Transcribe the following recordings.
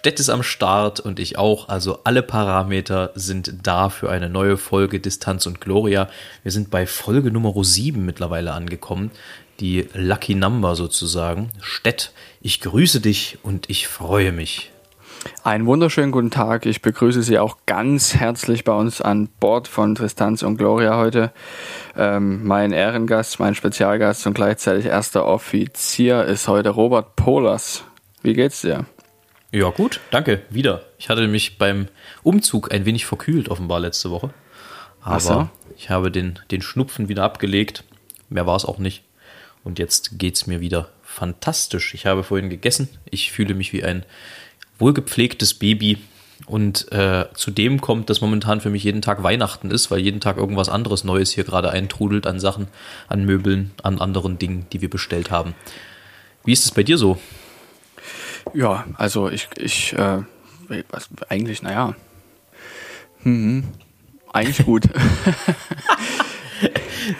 Stett ist am Start und ich auch. Also alle Parameter sind da für eine neue Folge Distanz und Gloria. Wir sind bei Folge Nummer 7 mittlerweile angekommen. Die Lucky Number sozusagen. Stett, ich grüße dich und ich freue mich. Einen wunderschönen guten Tag. Ich begrüße Sie auch ganz herzlich bei uns an Bord von Tristanz und Gloria heute. Ähm, mein Ehrengast, mein Spezialgast und gleichzeitig erster Offizier ist heute Robert Polas. Wie geht's dir? Ja, gut, danke. Wieder. Ich hatte mich beim Umzug ein wenig verkühlt, offenbar letzte Woche. Aber so. ich habe den, den Schnupfen wieder abgelegt. Mehr war es auch nicht. Und jetzt geht's mir wieder fantastisch. Ich habe vorhin gegessen. Ich fühle mich wie ein wohlgepflegtes Baby. Und äh, zudem kommt, dass momentan für mich jeden Tag Weihnachten ist, weil jeden Tag irgendwas anderes Neues hier gerade eintrudelt an Sachen, an Möbeln, an anderen Dingen, die wir bestellt haben. Wie ist es bei dir so? Ja, also ich, ich äh, eigentlich, naja, hm, eigentlich gut.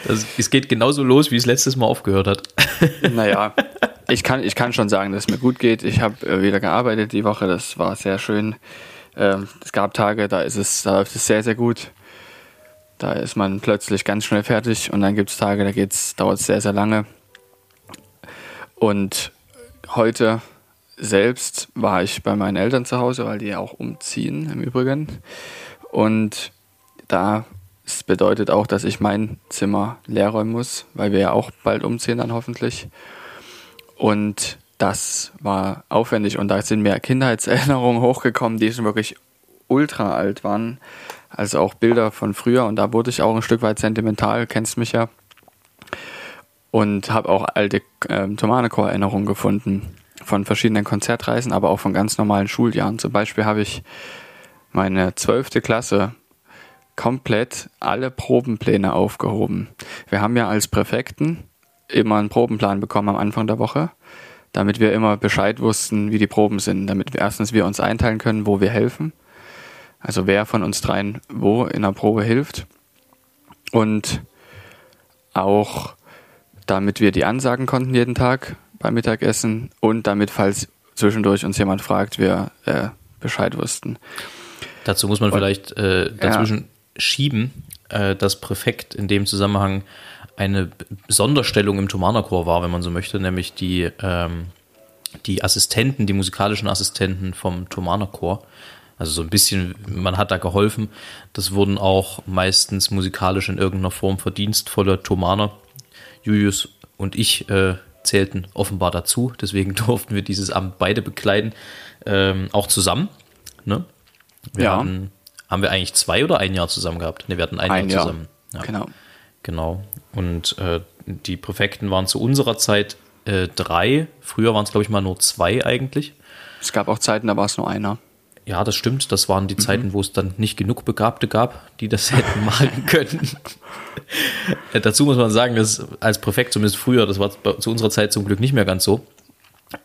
das, es geht genauso los, wie es letztes Mal aufgehört hat. naja, ich kann, ich kann schon sagen, dass es mir gut geht. Ich habe äh, wieder gearbeitet die Woche, das war sehr schön. Ähm, es gab Tage, da ist es, da läuft es sehr, sehr gut. Da ist man plötzlich ganz schnell fertig und dann gibt es Tage, da geht's, dauert es sehr, sehr lange. Und heute selbst war ich bei meinen Eltern zu Hause, weil die ja auch umziehen im Übrigen. Und da das bedeutet auch, dass ich mein Zimmer leer räumen muss, weil wir ja auch bald umziehen dann hoffentlich. Und das war aufwendig und da sind mir Kindheitserinnerungen hochgekommen, die schon wirklich ultra alt waren. Also auch Bilder von früher und da wurde ich auch ein Stück weit sentimental, kennst mich ja. Und habe auch alte äh, Tomanechor-Erinnerungen gefunden von verschiedenen Konzertreisen, aber auch von ganz normalen Schuljahren. Zum Beispiel habe ich meine zwölfte Klasse komplett alle Probenpläne aufgehoben. Wir haben ja als Präfekten immer einen Probenplan bekommen am Anfang der Woche, damit wir immer Bescheid wussten, wie die Proben sind, damit wir erstens wir uns einteilen können, wo wir helfen. Also wer von uns dreien wo in der Probe hilft. Und auch damit wir die Ansagen konnten jeden Tag beim Mittagessen und damit, falls zwischendurch uns jemand fragt, wir äh, Bescheid wussten. Dazu muss man und, vielleicht äh, dazwischen ja. schieben, äh, dass Präfekt in dem Zusammenhang eine Sonderstellung im Thomanerchor war, wenn man so möchte, nämlich die, ähm, die Assistenten, die musikalischen Assistenten vom Thomanerchor. Also so ein bisschen, man hat da geholfen. Das wurden auch meistens musikalisch in irgendeiner Form verdienstvolle Thomaner. Julius und ich äh, zählten offenbar dazu, deswegen durften wir dieses Amt beide bekleiden, ähm, auch zusammen. Ne? Wir ja. hatten, haben wir eigentlich zwei oder ein Jahr zusammen gehabt? Ne, wir hatten ein, ein Jahr, Jahr zusammen. Ja. Genau. Genau. Und äh, die Präfekten waren zu unserer Zeit äh, drei. Früher waren es, glaube ich, mal nur zwei eigentlich. Es gab auch Zeiten, da war es nur einer. Ja, das stimmt. Das waren die mhm. Zeiten, wo es dann nicht genug Begabte gab, die das hätten malen können. äh, dazu muss man sagen, dass als Präfekt, zumindest früher, das war zu unserer Zeit zum Glück nicht mehr ganz so.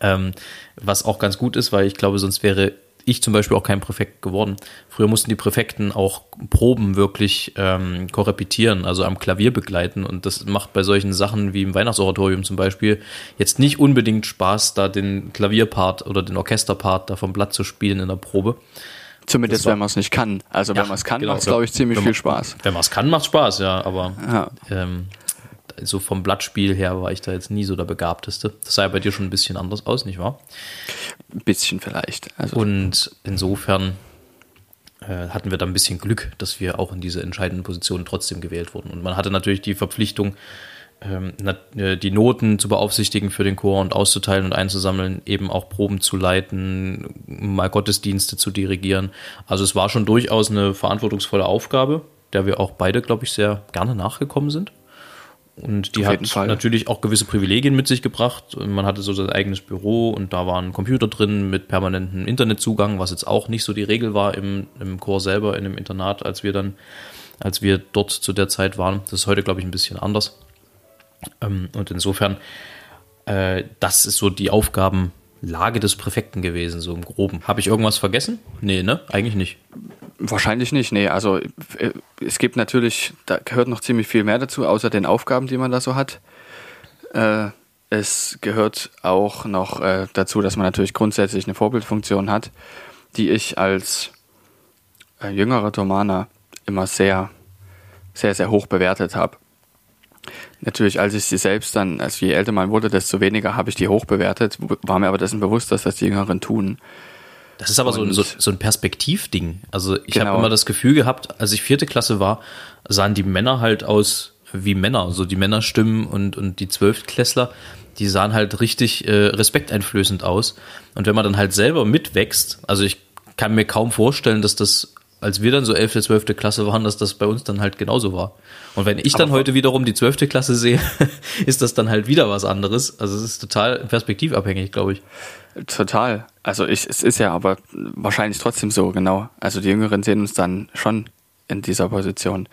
Ähm, was auch ganz gut ist, weil ich glaube, sonst wäre ich zum Beispiel auch kein Präfekt geworden. Früher mussten die Präfekten auch Proben wirklich ähm, korrepetieren, also am Klavier begleiten. Und das macht bei solchen Sachen wie im Weihnachtsoratorium zum Beispiel jetzt nicht unbedingt Spaß, da den Klavierpart oder den Orchesterpart da vom Blatt zu spielen in der Probe. Zumindest war, wenn man es nicht kann. Also ja, wenn man es kann, genau, macht es, glaube ich, ziemlich viel Spaß. Wenn man es kann, macht Spaß, ja. Aber ja. Ähm, so vom Blattspiel her war ich da jetzt nie so der Begabteste. Das sah ja bei dir schon ein bisschen anders aus, nicht wahr? Ein bisschen vielleicht. Also und insofern äh, hatten wir da ein bisschen Glück, dass wir auch in diese entscheidenden Positionen trotzdem gewählt wurden. Und man hatte natürlich die Verpflichtung, ähm, äh, die Noten zu beaufsichtigen für den Chor und auszuteilen und einzusammeln, eben auch Proben zu leiten, mal Gottesdienste zu dirigieren. Also es war schon durchaus eine verantwortungsvolle Aufgabe, der wir auch beide, glaube ich, sehr gerne nachgekommen sind. Und die Auf hat natürlich auch gewisse Privilegien mit sich gebracht. Man hatte so sein eigenes Büro und da war ein Computer drin mit permanentem Internetzugang, was jetzt auch nicht so die Regel war im, im Chor selber, in dem Internat, als wir dann, als wir dort zu der Zeit waren. Das ist heute, glaube ich, ein bisschen anders. Ähm, und insofern, äh, das ist so die Aufgabenlage des Präfekten gewesen, so im Groben. Habe ich irgendwas vergessen? Nee, ne? Eigentlich nicht. Wahrscheinlich nicht, nee. Also äh, es gibt natürlich, da gehört noch ziemlich viel mehr dazu, außer den Aufgaben, die man da so hat. Äh, es gehört auch noch äh, dazu, dass man natürlich grundsätzlich eine Vorbildfunktion hat, die ich als äh, jüngerer Thomaner immer sehr, sehr, sehr hoch bewertet habe. Natürlich, als ich sie selbst dann, als je älter man wurde, desto weniger habe ich die hoch bewertet, war mir aber dessen bewusst, dass das die Jüngeren tun. Das ist aber so, so, so, ein Perspektivding. Also ich genau. habe immer das Gefühl gehabt, als ich vierte Klasse war, sahen die Männer halt aus wie Männer. So die Männerstimmen und, und die Zwölftklässler, die sahen halt richtig äh, respekteinflößend aus. Und wenn man dann halt selber mitwächst, also ich kann mir kaum vorstellen, dass das, als wir dann so elfte, zwölfte Klasse waren, dass das bei uns dann halt genauso war. Und wenn ich dann Aber heute wiederum die zwölfte Klasse sehe, ist das dann halt wieder was anderes. Also es ist total perspektivabhängig, glaube ich. Total. Also ich, es ist ja aber wahrscheinlich trotzdem so, genau. Also die Jüngeren sehen uns dann schon in dieser Position.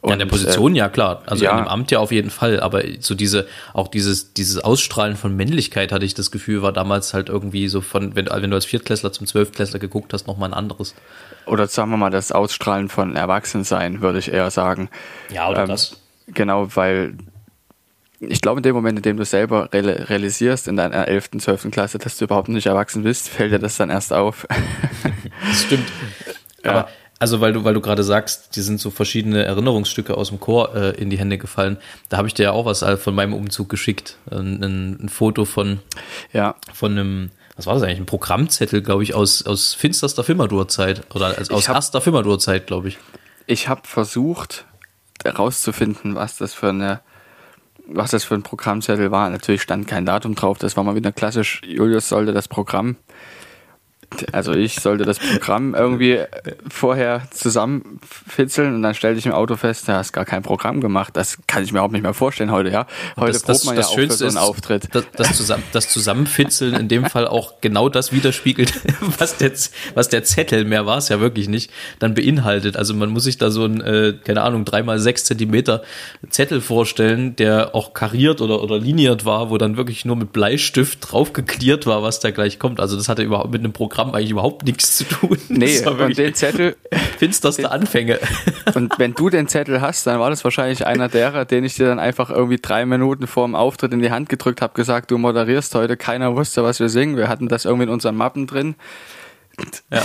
Und, ja, in der Position äh, ja klar, also ja. in dem Amt ja auf jeden Fall, aber so diese auch dieses dieses Ausstrahlen von Männlichkeit hatte ich das Gefühl war damals halt irgendwie so von wenn, wenn du als Viertklässler zum Zwölftklässler geguckt hast noch mal ein anderes. Oder sagen wir mal das Ausstrahlen von Erwachsensein würde ich eher sagen. Ja oder ähm, das. Genau, weil ich glaube, in dem Moment, in dem du selber realisierst in deiner 11., 12. Klasse, dass du überhaupt nicht erwachsen bist, fällt dir das dann erst auf. das stimmt. Ja. Aber also weil du, weil du gerade sagst, die sind so verschiedene Erinnerungsstücke aus dem Chor äh, in die Hände gefallen. Da habe ich dir ja auch was von meinem Umzug geschickt. Ein, ein, ein, Foto von, ja. von einem, was war das eigentlich? Ein Programmzettel, glaube ich, aus, aus finsterster Filmadurzeit oder als, aus hab, erster Filmadurzeit, glaube ich. Ich habe versucht herauszufinden, was das für eine was das für ein Programmzettel war. Natürlich stand kein Datum drauf. Das war mal wieder klassisch. Julius sollte das Programm also ich sollte das Programm irgendwie vorher zusammenfitzeln und dann stellte ich im Auto fest, du hast gar kein Programm gemacht. Das kann ich mir auch nicht mehr vorstellen heute, ja. Heute das, probt man das, ja das auch für so einen Auftritt. Das, das, zusammen, das Zusammenfitzeln in dem Fall auch genau das widerspiegelt, was der, was der Zettel, mehr war es ja wirklich nicht, dann beinhaltet. Also man muss sich da so ein, äh, keine Ahnung, dreimal sechs Zentimeter Zettel vorstellen, der auch kariert oder, oder liniert war, wo dann wirklich nur mit Bleistift draufgeklärt war, was da gleich kommt. Also das hatte überhaupt mit einem Programm Programm eigentlich überhaupt nichts zu tun. Nee, und den Zettel. Finsterste Anfänge. Und wenn du den Zettel hast, dann war das wahrscheinlich einer derer, den ich dir dann einfach irgendwie drei Minuten vor dem Auftritt in die Hand gedrückt habe, gesagt, du moderierst heute. Keiner wusste, was wir singen. Wir hatten das irgendwie in unseren Mappen drin. Ja.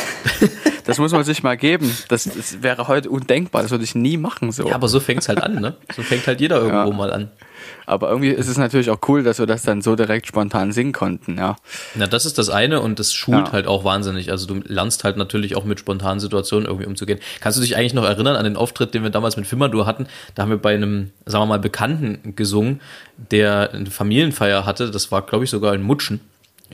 Das muss man sich mal geben. Das, das wäre heute undenkbar. Das würde ich nie machen so. Ja, aber so fängt es halt an, ne? So fängt halt jeder irgendwo ja. mal an. Aber irgendwie ist es natürlich auch cool, dass wir das dann so direkt spontan singen konnten, ja. Na, das ist das eine und das schult ja. halt auch wahnsinnig. Also du lernst halt natürlich auch mit spontanen Situationen irgendwie umzugehen. Kannst du dich eigentlich noch erinnern an den Auftritt, den wir damals mit Fimadur hatten? Da haben wir bei einem, sagen wir mal, Bekannten gesungen, der eine Familienfeier hatte. Das war, glaube ich, sogar in Mutschen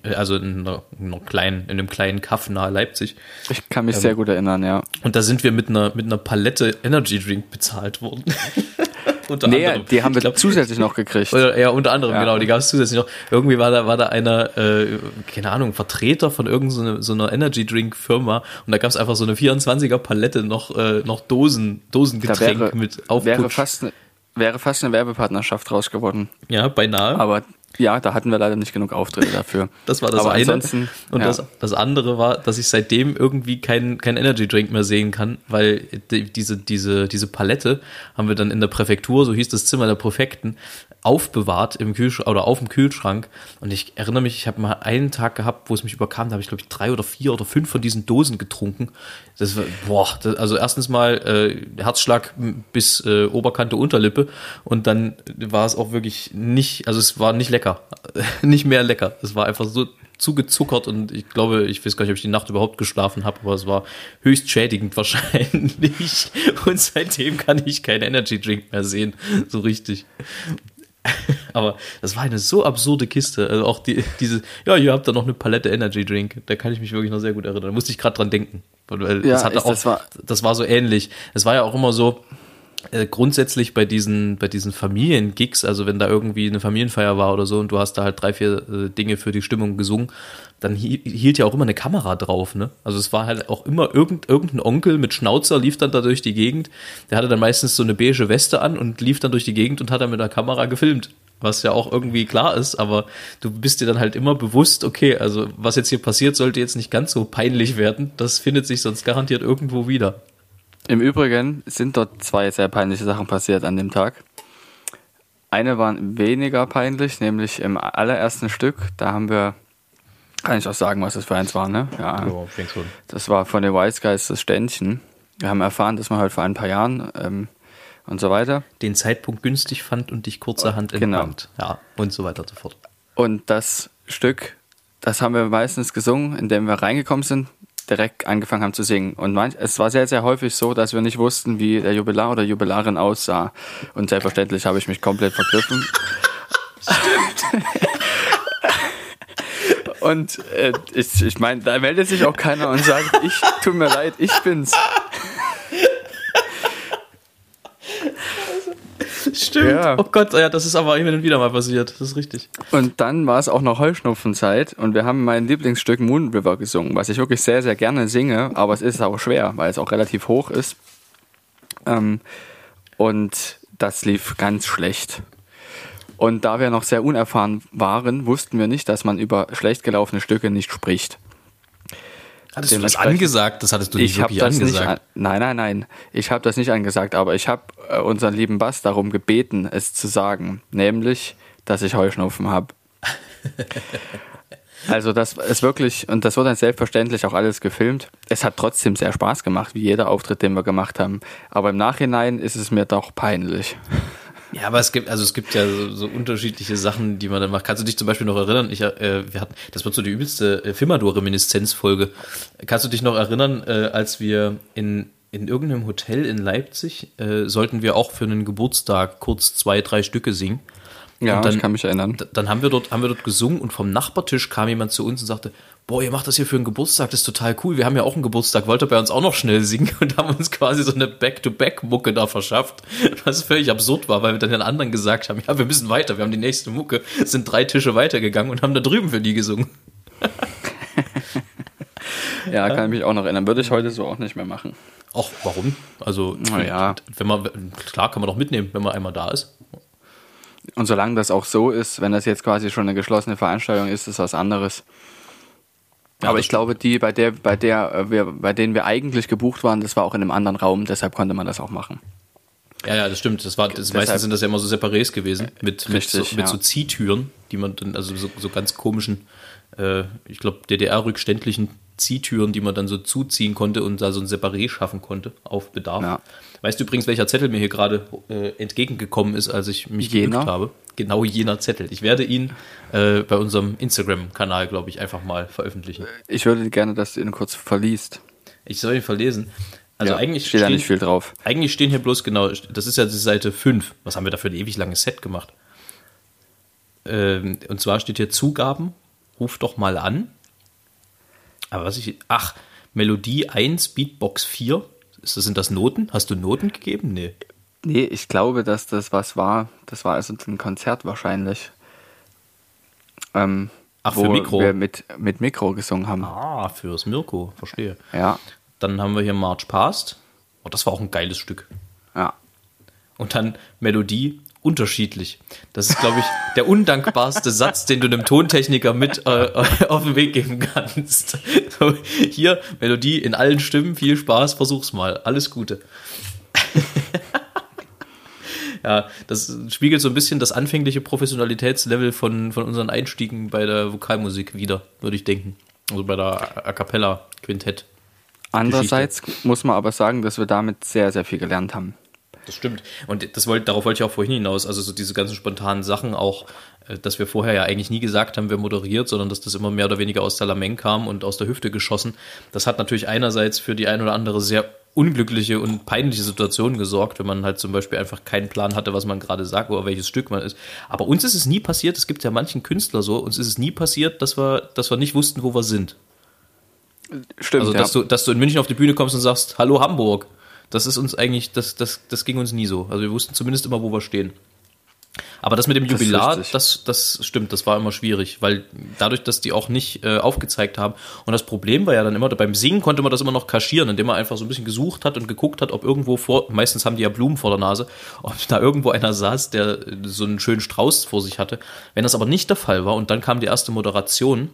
also in, einer, in, einer kleinen, in einem kleinen Kaff nahe Leipzig. Ich kann mich ähm, sehr gut erinnern, ja. Und da sind wir mit einer, mit einer Palette Energy Drink bezahlt worden. unter nee, anderem. die haben wir glaub, zusätzlich noch gekriegt. Oder, ja, unter anderem, ja. genau, die gab es zusätzlich noch. Irgendwie war da, war da einer, äh, keine Ahnung, Vertreter von irgendeiner so, einer Energy Drink Firma und da gab es einfach so eine 24er Palette noch, äh, noch Dosen, Dosengetränk wäre, mit Aufputsch. Wäre fast, wäre fast eine Werbepartnerschaft raus geworden. Ja, beinahe. Aber ja, da hatten wir leider nicht genug Auftritte dafür. Das war das Aber eine. Und ja. das, das andere war, dass ich seitdem irgendwie keinen kein Energy Drink mehr sehen kann, weil die, diese, diese, diese Palette haben wir dann in der Präfektur, so hieß das Zimmer der Präfekten, aufbewahrt im Kühlschrank oder auf dem Kühlschrank. Und ich erinnere mich, ich habe mal einen Tag gehabt, wo es mich überkam, da habe ich, glaube ich, drei oder vier oder fünf von diesen Dosen getrunken. Das war, boah, das, also erstens mal äh, Herzschlag bis äh, Oberkante Unterlippe und dann war es auch wirklich nicht, also es war nicht lecker. nicht mehr lecker. Es war einfach so zugezuckert und ich glaube, ich weiß gar nicht, ob ich die Nacht überhaupt geschlafen habe, aber es war höchst schädigend wahrscheinlich. Und seitdem kann ich keinen Energy Drink mehr sehen, so richtig. Aber das war eine so absurde Kiste. Also auch die, diese, ja, ihr habt da noch eine Palette Energy Drink. Da kann ich mich wirklich noch sehr gut erinnern. Da musste ich gerade dran denken. Weil ja, das, hatte auch, das, war das war so ähnlich. Es war ja auch immer so, äh, grundsätzlich bei diesen, bei diesen Familiengigs, also wenn da irgendwie eine Familienfeier war oder so und du hast da halt drei, vier äh, Dinge für die Stimmung gesungen, dann hielt ja auch immer eine Kamera drauf, ne? Also es war halt auch immer irgend, irgendein Onkel mit Schnauzer lief dann da durch die Gegend. Der hatte dann meistens so eine beige Weste an und lief dann durch die Gegend und hat dann mit der Kamera gefilmt. Was ja auch irgendwie klar ist, aber du bist dir dann halt immer bewusst, okay, also was jetzt hier passiert, sollte jetzt nicht ganz so peinlich werden. Das findet sich sonst garantiert irgendwo wieder. Im Übrigen sind dort zwei sehr peinliche Sachen passiert an dem Tag. eine war weniger peinlich, nämlich im allerersten Stück. Da haben wir, kann ich auch sagen, was das für eins war, ne? Ja. Das war von den Wise Guys das Ständchen. Wir haben erfahren, dass man halt vor ein paar Jahren ähm, und so weiter. Den Zeitpunkt günstig fand und dich kurzerhand Genau. entband. Ja, und so weiter und so fort. Und das Stück, das haben wir meistens gesungen, indem wir reingekommen sind, direkt angefangen haben zu singen. Und manch, es war sehr, sehr häufig so, dass wir nicht wussten, wie der Jubilar oder Jubilarin aussah. Und selbstverständlich habe ich mich komplett vergriffen. Und äh, ich, ich meine, da meldet sich auch keiner und sagt, ich tut mir leid, ich bin's. Stimmt. Ja. Oh Gott, ja, das ist aber immer und wieder mal passiert. Das ist richtig. Und dann war es auch noch Heuschnupfenzeit und wir haben mein Lieblingsstück Moon River gesungen, was ich wirklich sehr, sehr gerne singe, aber es ist auch schwer, weil es auch relativ hoch ist. Ähm, und das lief ganz schlecht. Und da wir noch sehr unerfahren waren, wussten wir nicht, dass man über schlecht gelaufene Stücke nicht spricht. Hattest du das angesagt? Das hattest du nicht Ich wirklich das nicht. angesagt. An, nein, nein, nein. Ich habe das nicht angesagt, aber ich habe äh, unseren lieben Bass darum gebeten, es zu sagen, nämlich, dass ich Heuschnupfen habe. Also das ist wirklich, und das wurde dann selbstverständlich auch alles gefilmt. Es hat trotzdem sehr Spaß gemacht, wie jeder Auftritt, den wir gemacht haben. Aber im Nachhinein ist es mir doch peinlich. Ja, aber es gibt, also es gibt ja so, so unterschiedliche Sachen, die man dann macht. Kannst du dich zum Beispiel noch erinnern? Ich, äh, wir hatten, das wird so die übelste äh, Firmador-Reminiszenz-Folge. Kannst du dich noch erinnern, äh, als wir in, in irgendeinem Hotel in Leipzig äh, sollten wir auch für einen Geburtstag kurz zwei, drei Stücke singen? Ja, dann- ich kann mich erinnern. Dann haben wir dort, haben wir dort gesungen und vom Nachbartisch kam jemand zu uns und sagte, boah, ihr macht das hier für einen Geburtstag, das ist total cool. Wir haben ja auch einen Geburtstag, wollt ihr bei uns auch noch schnell singen? Und haben uns quasi so eine Back-to-Back-Mucke da verschafft, was völlig absurd war, weil wir dann den anderen gesagt haben, ja, wir müssen weiter, wir haben die nächste Mucke, sind drei Tische weitergegangen und haben da drüben für die gesungen. Ja, kann ich mich auch noch erinnern. Würde ich heute so auch nicht mehr machen. Ach, warum? Also, Na ja. wenn man, klar kann man doch mitnehmen, wenn man einmal da ist. Und solange das auch so ist, wenn das jetzt quasi schon eine geschlossene Veranstaltung ist, ist was anderes. Ja, Aber das ich glaube, die, bei der, bei der äh, wir, bei denen wir eigentlich gebucht waren, das war auch in einem anderen Raum, deshalb konnte man das auch machen. Ja, ja, das stimmt. Das war, das Deshalb- meistens sind das ja immer so Separés gewesen mit, mit, so, Richtig, mit ja. so Ziehtüren, die man dann, also so, so ganz komischen, äh, ich glaube, DDR-rückständlichen Ziehtüren, die man dann so zuziehen konnte und da so ein Separé schaffen konnte auf Bedarf. Ja. Weißt du übrigens, welcher Zettel mir hier gerade äh, entgegengekommen ist, als ich mich Jener? habe? Genau jener Zettel. Ich werde ihn äh, bei unserem Instagram-Kanal, glaube ich, einfach mal veröffentlichen. Ich würde gerne, dass du ihn kurz verliest. Ich soll ihn verlesen. Also Ja, eigentlich steht da stehen- nicht viel drauf. Eigentlich stehen hier bloß genau, das ist ja die Seite 5. Was haben wir da für ein ewig langes Set gemacht? Ähm, und zwar steht hier Zugaben, ruf doch mal an. Aber was ich, ach, Melodie 1, Beatbox 4. Ist das, sind das Noten? Hast du Noten gegeben? Nee. Nee, ich glaube, dass das was war. Das war also ein Konzert wahrscheinlich. Ähm, Ach, wo für Mikro. wir mit, mit Mikro gesungen haben. Ah, fürs Mirko, verstehe. Ja, Dann haben wir hier March Past. Oh, das war auch ein geiles Stück. ja. Und dann Melodie unterschiedlich. Das ist, glaube ich, der undankbarste Satz, den du einem Tontechniker mit äh, auf den Weg geben kannst. So, hier, Melodie in allen Stimmen, viel Spaß, versuch's mal. Alles Gute. ja, das spiegelt so ein bisschen das anfängliche Professionalitätslevel von, von unseren Einstiegen bei der Vokalmusik wieder, würde ich denken. Also bei der A Cappella Quintett. Andererseits muss man aber sagen, dass wir damit sehr, sehr viel gelernt haben. Das stimmt. Und das wollte, darauf wollte ich auch vorhin hinaus. Also so diese ganzen spontanen Sachen auch, äh, dass wir vorher ja eigentlich nie gesagt haben, wer moderiert, sondern dass das immer mehr oder weniger aus der Lameng kam und aus der Hüfte geschossen. Das hat natürlich einerseits für die ein oder andere sehr unglückliche und peinliche Situation gesorgt, wenn man halt zum Beispiel einfach keinen Plan hatte, was man gerade sagt oder welches Stück man ist. Aber uns ist es nie passiert, es gibt ja manchen Künstler so, uns ist es nie passiert, dass wir, dass wir nicht wussten, wo wir sind. Stimmt, Also, ja. dass, du, dass du in München auf die Bühne kommst und sagst, hallo Hamburg. Das ist uns eigentlich, das, das, das ging uns nie so. Also wir wussten zumindest immer, wo wir stehen. Aber das mit dem Das Jubilar, das, das stimmt, das war immer schwierig, weil dadurch, dass die auch nicht äh, aufgezeigt haben. Und das Problem war ja dann immer, beim Singen konnte man das immer noch kaschieren, indem man einfach so ein bisschen gesucht hat und geguckt hat, ob irgendwo vor, meistens haben die ja Blumen vor der Nase, ob da irgendwo einer saß, der so einen schönen Strauß vor sich hatte. Wenn das aber nicht der Fall war und dann kam die erste Moderation,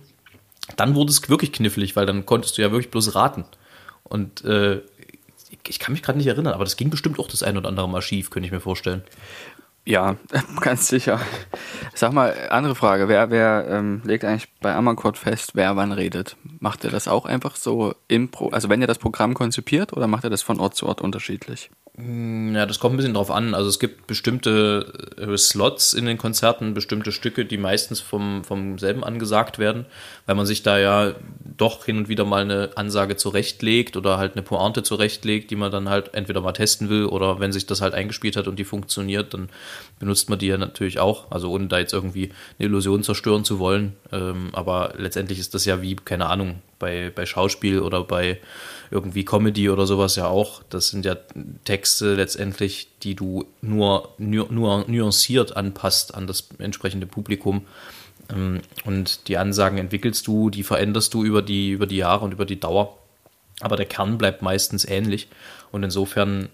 dann wurde es wirklich knifflig, weil dann konntest du ja wirklich bloß raten. Und äh, ich kann mich gerade nicht erinnern, aber das ging bestimmt auch das ein oder andere Mal schief, könnte ich mir vorstellen. Ja, ganz sicher. Sag mal, andere Frage. Wer, wer ähm, legt eigentlich bei Amakord fest, wer wann redet? Macht er das auch einfach so im Pro, also wenn ihr das Programm konzipiert oder macht er das von Ort zu Ort unterschiedlich? Mm, ja, das kommt ein bisschen drauf an. Also es gibt bestimmte äh, Slots in den Konzerten, bestimmte Stücke, die meistens vom, vom selben angesagt werden, weil man sich da ja doch hin und wieder mal eine Ansage zurechtlegt oder halt eine Pointe zurechtlegt, die man dann halt entweder mal testen will oder wenn sich das halt eingespielt hat und die funktioniert, dann benutzt man die ja natürlich auch. Also ohne da jetzt irgendwie eine Illusion zerstören zu wollen. Ähm, aber letztendlich ist das ja wie, keine Ahnung, bei, bei Schauspiel oder bei irgendwie Comedy oder sowas ja auch. Das sind ja Texte letztendlich, die du nur, nur, nur nuanciert anpasst an das entsprechende Publikum. Ähm, und die Ansagen entwickelst du, die veränderst du über die, über die Jahre und über die Dauer. Aber der Kern bleibt meistens ähnlich. Und insofern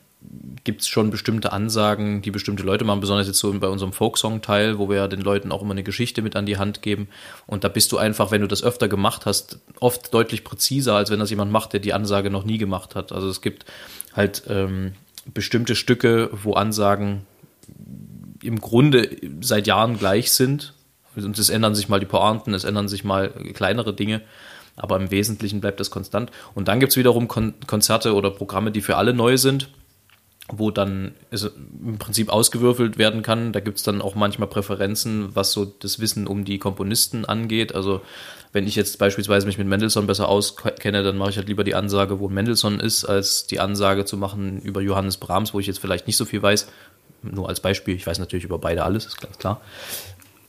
gibt es schon bestimmte Ansagen, die bestimmte Leute machen, besonders jetzt so bei unserem Folksong-Teil, wo wir ja den Leuten auch immer eine Geschichte mit an die Hand geben. Und da bist du einfach, wenn du das öfter gemacht hast, oft deutlich präziser, als wenn das jemand macht, der die Ansage noch nie gemacht hat. Also es gibt halt ähm, bestimmte Stücke, wo Ansagen im Grunde seit Jahren gleich sind. Und es ändern sich mal die Pointen, es ändern sich mal kleinere Dinge aber im Wesentlichen bleibt das konstant. Und dann gibt es wiederum Kon Konzerte oder Programme, die für alle neu sind wo dann im Prinzip ausgewürfelt werden kann. Da gibt es dann auch manchmal Präferenzen, was so das Wissen um die Komponisten angeht. Also wenn ich jetzt beispielsweise mich mit Mendelssohn besser auskenne, dann mache ich halt lieber die Ansage, wo Mendelssohn ist, als die Ansage zu machen über Johannes Brahms, wo ich jetzt vielleicht nicht so viel weiß. Nur als Beispiel, ich weiß natürlich über beide alles, ist ganz klar.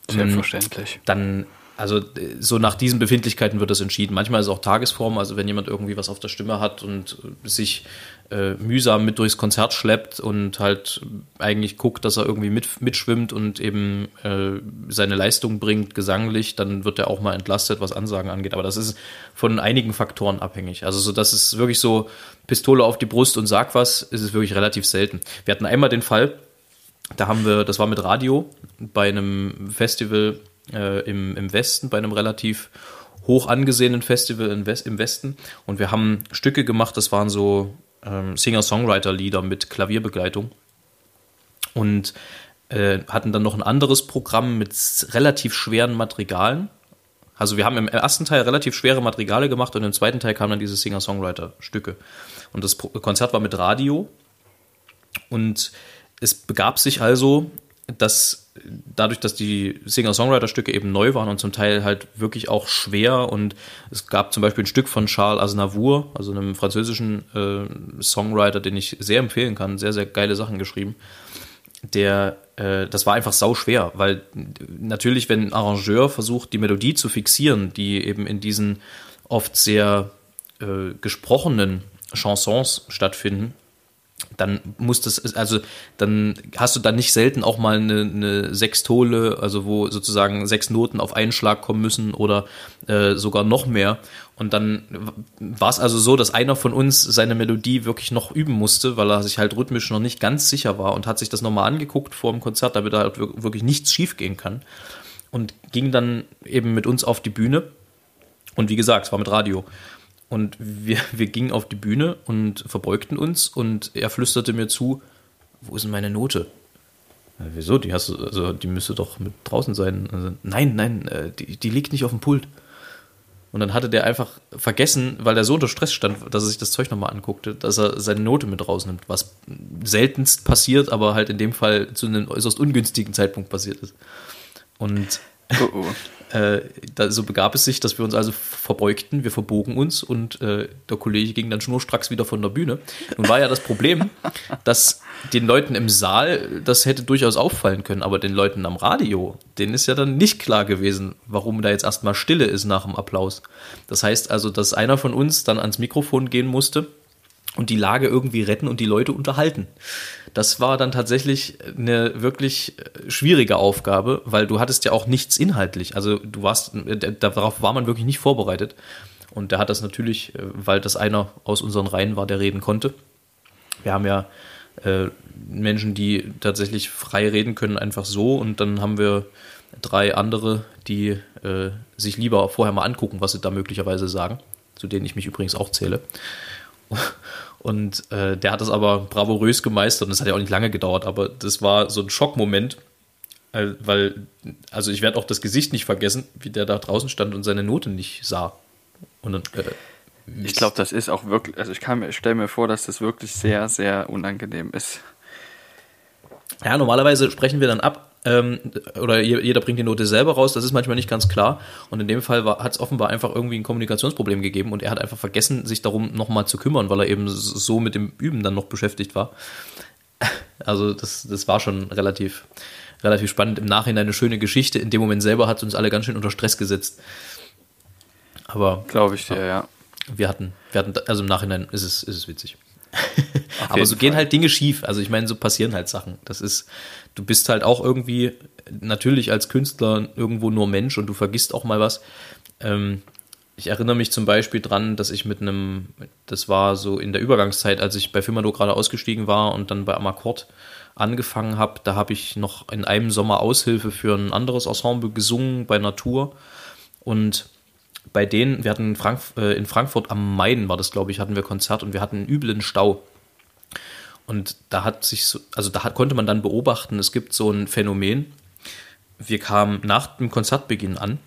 Selbstverständlich. Ähm, dann also so nach diesen Befindlichkeiten wird das entschieden. Manchmal ist es auch Tagesform, also wenn jemand irgendwie was auf der Stimme hat und sich äh, mühsam mit durchs Konzert schleppt und halt eigentlich guckt, dass er irgendwie mit, mitschwimmt und eben äh, seine Leistung bringt, gesanglich, dann wird er auch mal entlastet, was Ansagen angeht. Aber das ist von einigen Faktoren abhängig. Also so, das ist wirklich so Pistole auf die Brust und sag was, ist es wirklich relativ selten. Wir hatten einmal den Fall, da haben wir, das war mit Radio bei einem Festival äh, im, im Westen, bei einem relativ hoch angesehenen Festival im, West, im Westen. Und wir haben Stücke gemacht, das waren so ähm, Singer-Songwriter-Lieder mit Klavierbegleitung. Und äh, hatten dann noch ein anderes Programm mit relativ schweren Madrigalen. Also wir haben im ersten Teil relativ schwere Madrigale gemacht und im zweiten Teil kamen dann diese Singer-Songwriter-Stücke. Und das Konzert war mit Radio. Und es begab sich also, dass dadurch, dass die Singer-Songwriter-Stücke eben neu waren und zum Teil halt wirklich auch schwer und es gab zum Beispiel ein Stück von Charles Aznavour, also einem französischen äh, Songwriter, den ich sehr empfehlen kann, sehr, sehr geile Sachen geschrieben, der, äh, das war einfach sau schwer, weil natürlich, wenn ein Arrangeur versucht, die Melodie zu fixieren, die eben in diesen oft sehr äh, gesprochenen Chansons stattfinden, dann muss das, also dann hast du dann nicht selten auch mal eine, eine Sextole, also wo sozusagen sechs Noten auf einen Schlag kommen müssen oder äh, sogar noch mehr. Und dann war es also so, dass einer von uns seine Melodie wirklich noch üben musste, weil er sich halt rhythmisch noch nicht ganz sicher war und hat sich das nochmal angeguckt vor dem Konzert, damit da halt wirklich nichts schief gehen kann. Und ging dann eben mit uns auf die Bühne. Und wie gesagt, es war mit Radio. Und wir, wir gingen auf die Bühne und verbeugten uns und er flüsterte mir zu, wo ist denn meine Note? Ja, wieso? Die hast du, also die müsste doch mit draußen sein. Also, nein, nein, äh, die, die liegt nicht auf dem Pult. Und dann hatte der einfach vergessen, weil er so unter Stress stand, dass er sich das Zeug nochmal anguckte, dass er seine Note mit rausnimmt, was seltenst passiert, aber halt in dem Fall zu einem äußerst ungünstigen Zeitpunkt passiert ist. Und oh oh. Äh, da, so begab es sich, dass wir uns also verbeugten, wir verbogen uns und äh, der Kollege ging dann schnurstracks wieder von der Bühne. Nun war ja das Problem, dass den Leuten im Saal das hätte durchaus auffallen können, aber den Leuten am Radio, denen ist ja dann nicht klar gewesen, warum da jetzt erstmal Stille ist nach dem Applaus. Das heißt also, dass einer von uns dann ans Mikrofon gehen musste und die Lage irgendwie retten und die Leute unterhalten. Das war dann tatsächlich eine wirklich äh, schwierige Aufgabe, weil du hattest ja auch nichts inhaltlich. Also du warst, äh, darauf war man wirklich nicht vorbereitet. Und der hat das natürlich, äh, weil das einer aus unseren Reihen war, der reden konnte. Wir haben ja äh, Menschen, die tatsächlich frei reden können, einfach so. Und dann haben wir drei andere, die äh, sich lieber vorher mal angucken, was sie da möglicherweise sagen, zu denen ich mich übrigens auch zähle. Und äh, der hat das aber bravourös gemeistert und das hat ja auch nicht lange gedauert, aber das war so ein Schockmoment, äh, weil, also ich werde auch das Gesicht nicht vergessen, wie der da draußen stand und seine Note nicht sah. Und dann, äh, ich glaube, das ist auch wirklich, also ich, ich stelle mir vor, dass das wirklich sehr, sehr unangenehm ist. Ja, normalerweise sprechen wir dann ab, ähm, oder jeder bringt die Note selber raus, das ist manchmal nicht ganz klar. Und in dem Fall hat es offenbar einfach irgendwie ein Kommunikationsproblem gegeben und er hat einfach vergessen, sich darum nochmal zu kümmern, weil er eben so mit dem Üben dann noch beschäftigt war. Also das, das war schon relativ, relativ spannend. Im Nachhinein eine schöne Geschichte. In dem Moment selber hat es uns alle ganz schön unter Stress gesetzt. Aber. Glaube ich dir, ja. ja. Wir hatten, wir hatten, also im Nachhinein ist es, ist es witzig. Aber so Fall. gehen halt Dinge schief. Also ich meine, so passieren halt Sachen. Das ist, du bist halt auch irgendwie natürlich als Künstler irgendwo nur Mensch und du vergisst auch mal was. Ähm, ich erinnere mich zum Beispiel dran, dass ich mit einem, das war so in der Übergangszeit, als ich bei Firmado gerade ausgestiegen war und dann bei Amakord angefangen habe, da habe ich noch in einem Sommer Aushilfe für ein anderes Ensemble gesungen bei Natur und bei denen, wir hatten in, Frank äh, in Frankfurt am Main, war das glaube ich, hatten wir Konzert und wir hatten einen üblen Stau. Und da hat sich so, also da hat, konnte man dann beobachten, es gibt so ein Phänomen. Wir kamen nach dem Konzertbeginn an,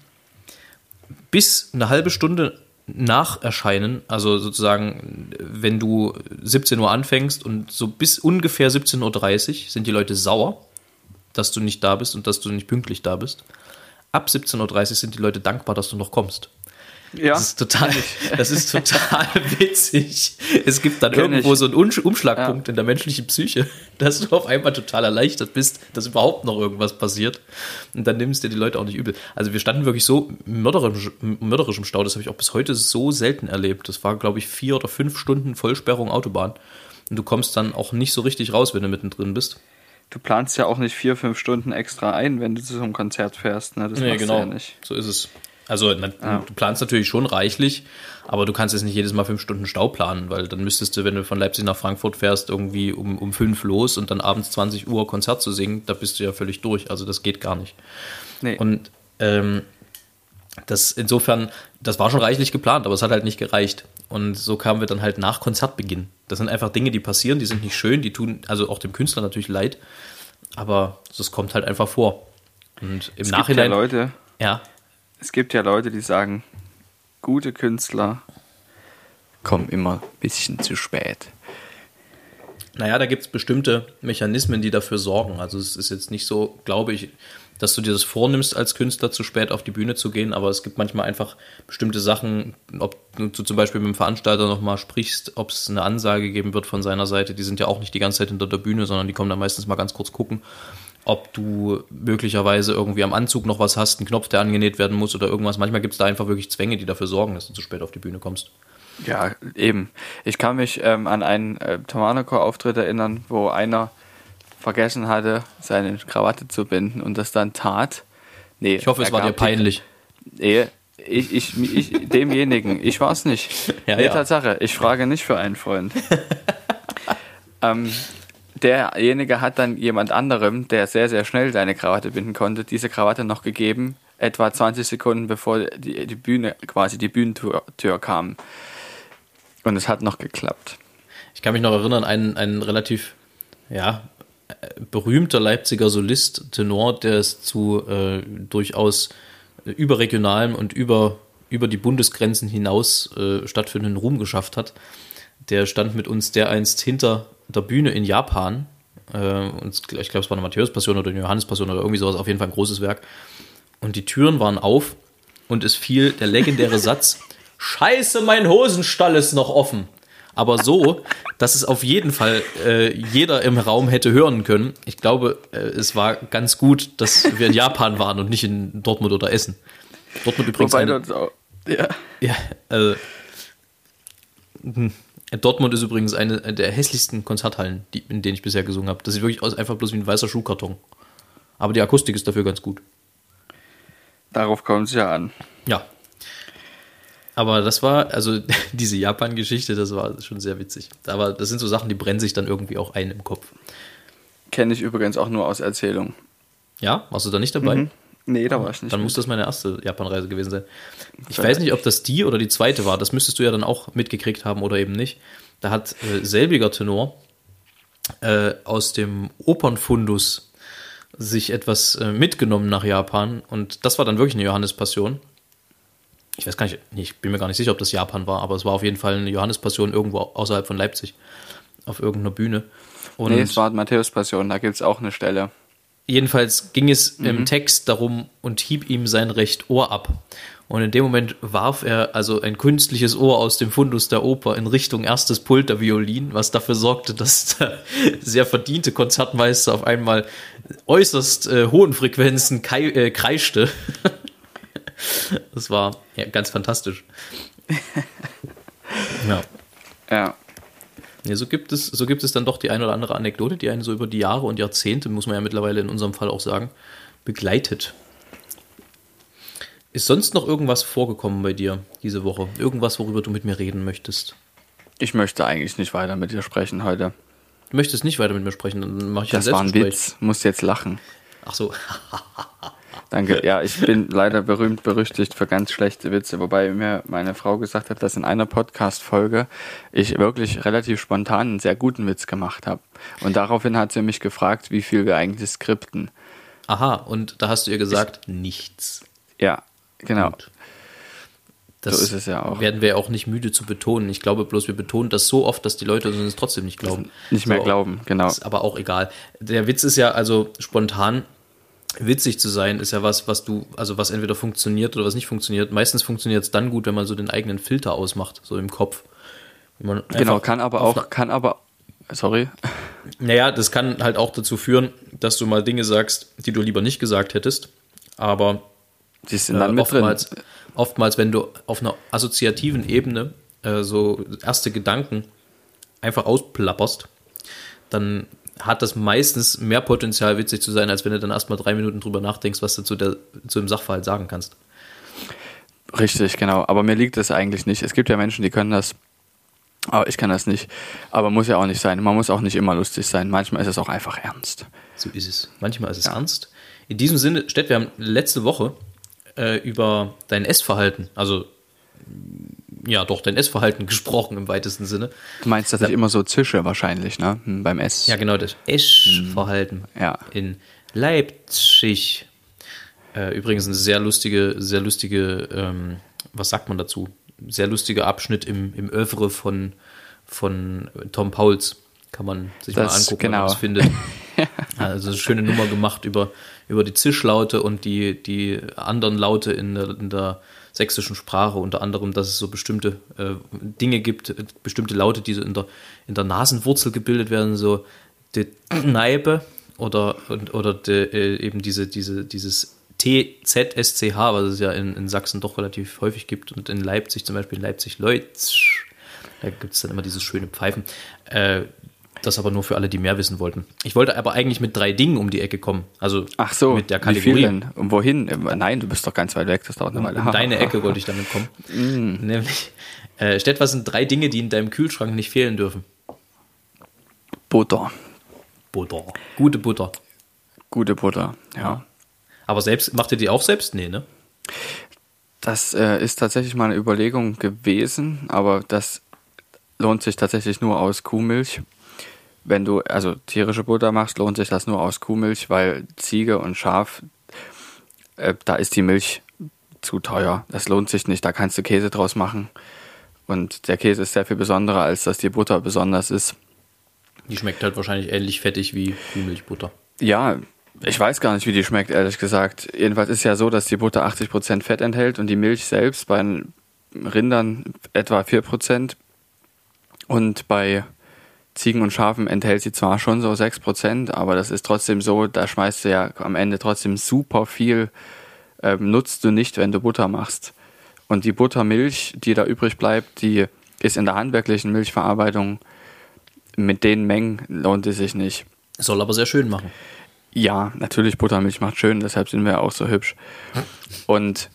bis eine halbe Stunde nach Erscheinen, also sozusagen, wenn du 17 Uhr anfängst und so bis ungefähr 17.30 Uhr sind die Leute sauer, dass du nicht da bist und dass du nicht pünktlich da bist. Ab 17.30 Uhr sind die Leute dankbar, dass du noch kommst. Ja. Das ist total, das ist total witzig. Es gibt dann Kenn irgendwo ich. so einen Umschlagpunkt ja. in der menschlichen Psyche, dass du auf einmal total erleichtert bist, dass überhaupt noch irgendwas passiert. Und dann nimmst du dir die Leute auch nicht übel. Also wir standen wirklich so mörderisch, mörderisch im Stau. Das habe ich auch bis heute so selten erlebt. Das war, glaube ich, vier oder fünf Stunden Vollsperrung Autobahn. Und du kommst dann auch nicht so richtig raus, wenn du mittendrin bist. Du planst ja auch nicht vier, fünf Stunden extra ein, wenn du zu so einem Konzert fährst. Ne? Das nee, genau. Ja nicht. So ist es. Also na, ja. du planst natürlich schon reichlich, aber du kannst jetzt nicht jedes Mal fünf Stunden Stau planen, weil dann müsstest du, wenn du von Leipzig nach Frankfurt fährst, irgendwie um, um fünf los und dann abends 20 Uhr Konzert zu singen, da bist du ja völlig durch. Also das geht gar nicht. Nee. Und ähm, das insofern, das war schon reichlich geplant, aber es hat halt nicht gereicht. Und so kamen wir dann halt nach Konzertbeginn. Das sind einfach Dinge, die passieren, die sind nicht schön, die tun also auch dem Künstler natürlich leid, aber das kommt halt einfach vor. Und im es Nachhinein. Gibt ja Leute, ja es gibt ja Leute, die sagen, gute Künstler kommen immer ein bisschen zu spät. Naja, da gibt es bestimmte Mechanismen, die dafür sorgen. Also es ist jetzt nicht so, glaube ich, dass du dir das vornimmst, als Künstler zu spät auf die Bühne zu gehen, aber es gibt manchmal einfach bestimmte Sachen, ob du zum Beispiel mit dem Veranstalter nochmal sprichst, ob es eine Ansage geben wird von seiner Seite. Die sind ja auch nicht die ganze Zeit hinter der Bühne, sondern die kommen dann meistens mal ganz kurz gucken ob du möglicherweise irgendwie am Anzug noch was hast, einen Knopf, der angenäht werden muss oder irgendwas. Manchmal gibt es da einfach wirklich Zwänge, die dafür sorgen, dass du zu spät auf die Bühne kommst. Ja, eben. Ich kann mich ähm, an einen äh, Tomanoco-Auftritt erinnern, wo einer vergessen hatte, seine Krawatte zu binden und das dann tat. Nee, ich hoffe, es war dir peinlich. Nee, ich, ich, ich, demjenigen. Ich war es nicht. Ja, nee, ja. Tatsache. Ich frage nicht für einen Freund. ähm, derjenige hat dann jemand anderem, der sehr, sehr schnell seine Krawatte binden konnte, diese Krawatte noch gegeben, etwa 20 Sekunden bevor die, die Bühne, quasi die Bühnentür Tür kam. Und es hat noch geklappt. Ich kann mich noch erinnern, ein, ein relativ, ja, berühmter Leipziger Solist, Tenor, der es zu äh, durchaus überregionalem und über, über die Bundesgrenzen hinaus äh, stattfindenden Ruhm geschafft hat. Der stand mit uns dereinst hinter der Bühne in Japan. Äh, und ich glaube, es war eine Matthäus-Passion oder eine Johannes-Passion oder irgendwie sowas, auf jeden Fall ein großes Werk. Und die Türen waren auf und es fiel der legendäre Satz: Scheiße, mein Hosenstall ist noch offen. Aber so, dass es auf jeden Fall äh, jeder im Raum hätte hören können. Ich glaube, äh, es war ganz gut, dass wir in Japan waren und nicht in Dortmund oder Essen. Dortmund übrigens. Wobei eine, auch, ja. Ja, also. Hm. Dortmund ist übrigens eine der hässlichsten Konzerthallen, die, in denen ich bisher gesungen habe. Das sieht wirklich aus, einfach bloß wie ein weißer Schuhkarton. Aber die Akustik ist dafür ganz gut. Darauf kommt es ja an. Ja. Aber das war, also diese Japan-Geschichte, das war schon sehr witzig. Aber das sind so Sachen, die brennen sich dann irgendwie auch ein im Kopf. Kenne ich übrigens auch nur aus Erzählung. Ja? Warst du da nicht dabei? Mhm. Nee, da war ich nicht. Dann muss das meine erste Japanreise gewesen sein. Ich weiß nicht, ob das die oder die zweite war. Das müsstest du ja dann auch mitgekriegt haben oder eben nicht. Da hat äh, selbiger Tenor äh, aus dem Opernfundus sich etwas äh, mitgenommen nach Japan und das war dann wirklich eine Johannespassion. Ich weiß gar nicht, ich bin mir gar nicht sicher, ob das Japan war, aber es war auf jeden Fall eine Johannespassion irgendwo außerhalb von Leipzig auf irgendeiner Bühne. Und nee, es war Matthäus Passion, da gibt es auch eine Stelle. Jedenfalls ging es mhm. im Text darum und hieb ihm sein recht Ohr ab. Und in dem Moment warf er also ein künstliches Ohr aus dem Fundus der Oper in Richtung erstes Pult der Violin, was dafür sorgte, dass der sehr verdiente Konzertmeister auf einmal äußerst äh, hohen Frequenzen äh, kreischte. das war ja, ganz fantastisch. ja. Ja. Ja, so gibt es, so gibt es dann doch die eine oder andere Anekdote, die einen so über die Jahre und Jahrzehnte, muss man ja mittlerweile in unserem Fall auch sagen, begleitet. Ist sonst noch irgendwas vorgekommen bei dir diese Woche? Irgendwas, worüber du mit mir reden möchtest? Ich möchte eigentlich nicht weiter mit dir sprechen heute. Du möchtest nicht weiter mit mir sprechen, dann mache ich Das war ein Witz, musst jetzt lachen. Ach so. Danke. Ja, ich bin leider berühmt berüchtigt für ganz schlechte Witze, wobei mir meine Frau gesagt hat, dass in einer Podcast-Folge ich wirklich relativ spontan einen sehr guten Witz gemacht habe. Und daraufhin hat sie mich gefragt, wie viel wir eigentlich skripten. Aha, und da hast du ihr gesagt, ich, nichts. Ja, genau. Gut. Das so ist es ja auch. werden wir auch nicht müde zu betonen. Ich glaube bloß, wir betonen das so oft, dass die Leute uns trotzdem nicht glauben. Nicht mehr so, glauben, genau. Ist aber auch egal. Der Witz ist ja also spontan witzig zu sein, ist ja was, was du, also was entweder funktioniert oder was nicht funktioniert. Meistens funktioniert es dann gut, wenn man so den eigenen Filter ausmacht, so im Kopf. genau, kann aber auch, kann aber, sorry. Naja, das kann halt auch dazu führen, dass du mal Dinge sagst, die du lieber nicht gesagt hättest, aber die sind dann äh, oftmals, drin. oftmals, wenn du auf einer assoziativen Ebene äh, so erste Gedanken einfach ausplapperst, dann hat das meistens mehr Potenzial, witzig zu sein, als wenn du dann erstmal drei Minuten drüber nachdenkst, was du zu, der, zu dem Sachverhalt sagen kannst. Richtig, genau. Aber mir liegt das eigentlich nicht. Es gibt ja Menschen, die können das, aber ich kann das nicht. Aber muss ja auch nicht sein. Man muss auch nicht immer lustig sein. Manchmal ist es auch einfach ernst. So ist es. Manchmal ist es ja. ernst. In diesem Sinne, Stett, wir haben letzte Woche äh, über dein Essverhalten, also ja, doch dein Essverhalten gesprochen im weitesten Sinne. Du meinst, dass ich immer so zische wahrscheinlich, ne? Hm, beim Ess. Ja, genau, das Essverhalten. Hm, ja. In Leipzig. Äh, übrigens eine sehr lustige, sehr lustige, ähm, was sagt man dazu? Sehr lustiger Abschnitt im, im Övre von, von Tom Pauls. Kann man sich das, mal angucken, genau. wenn man das findet. also eine schöne Nummer gemacht über, über die Zischlaute und die, die anderen Laute in der, in der sächsischen Sprache, unter anderem, dass es so bestimmte äh, Dinge gibt, äh, bestimmte Laute, die so in der, in der Nasenwurzel gebildet werden, so die Kneipe oder, und, oder die, äh, eben diese, diese, dieses TZSCH, was es ja in, in Sachsen doch relativ häufig gibt und in Leipzig, zum Beispiel in Leipzig-Leutsch, da gibt es dann immer dieses schöne Pfeifen. Äh, das aber nur für alle, die mehr wissen wollten. Ich wollte aber eigentlich mit drei Dingen um die Ecke kommen. Also Ach so, mit der Kategorie. Wie viel denn? Und wohin? Nein, du bist doch ganz weit weg, das dauert eine Weile. Um deine Ecke wollte ich damit kommen. Mm. Nämlich, äh, Stett, was sind drei Dinge, die in deinem Kühlschrank nicht fehlen dürfen? Butter. Butter. Gute Butter. Gute Butter, ja. Aber selbst, macht ihr die auch selbst? Nee, ne? Das äh, ist tatsächlich mal eine Überlegung gewesen, aber das lohnt sich tatsächlich nur aus Kuhmilch wenn du also tierische Butter machst, lohnt sich das nur aus Kuhmilch, weil Ziege und Schaf, äh, da ist die Milch zu teuer. Das lohnt sich nicht. Da kannst du Käse draus machen. Und der Käse ist sehr viel besonderer, als dass die Butter besonders ist. Die schmeckt halt wahrscheinlich ähnlich fettig wie Kuhmilchbutter. Ja, ich weiß gar nicht, wie die schmeckt, ehrlich gesagt. Jedenfalls ist ja so, dass die Butter 80% Fett enthält und die Milch selbst bei Rindern etwa 4%. Und bei Ziegen und Schafen enthält sie zwar schon so 6%, aber das ist trotzdem so, da schmeißt du ja am Ende trotzdem super viel, ähm, nutzt du nicht, wenn du Butter machst. Und die Buttermilch, die da übrig bleibt, die ist in der handwerklichen Milchverarbeitung mit den Mengen lohnt es sich nicht. Soll aber sehr schön machen. Ja, natürlich, Buttermilch macht schön, deshalb sind wir auch so hübsch. Und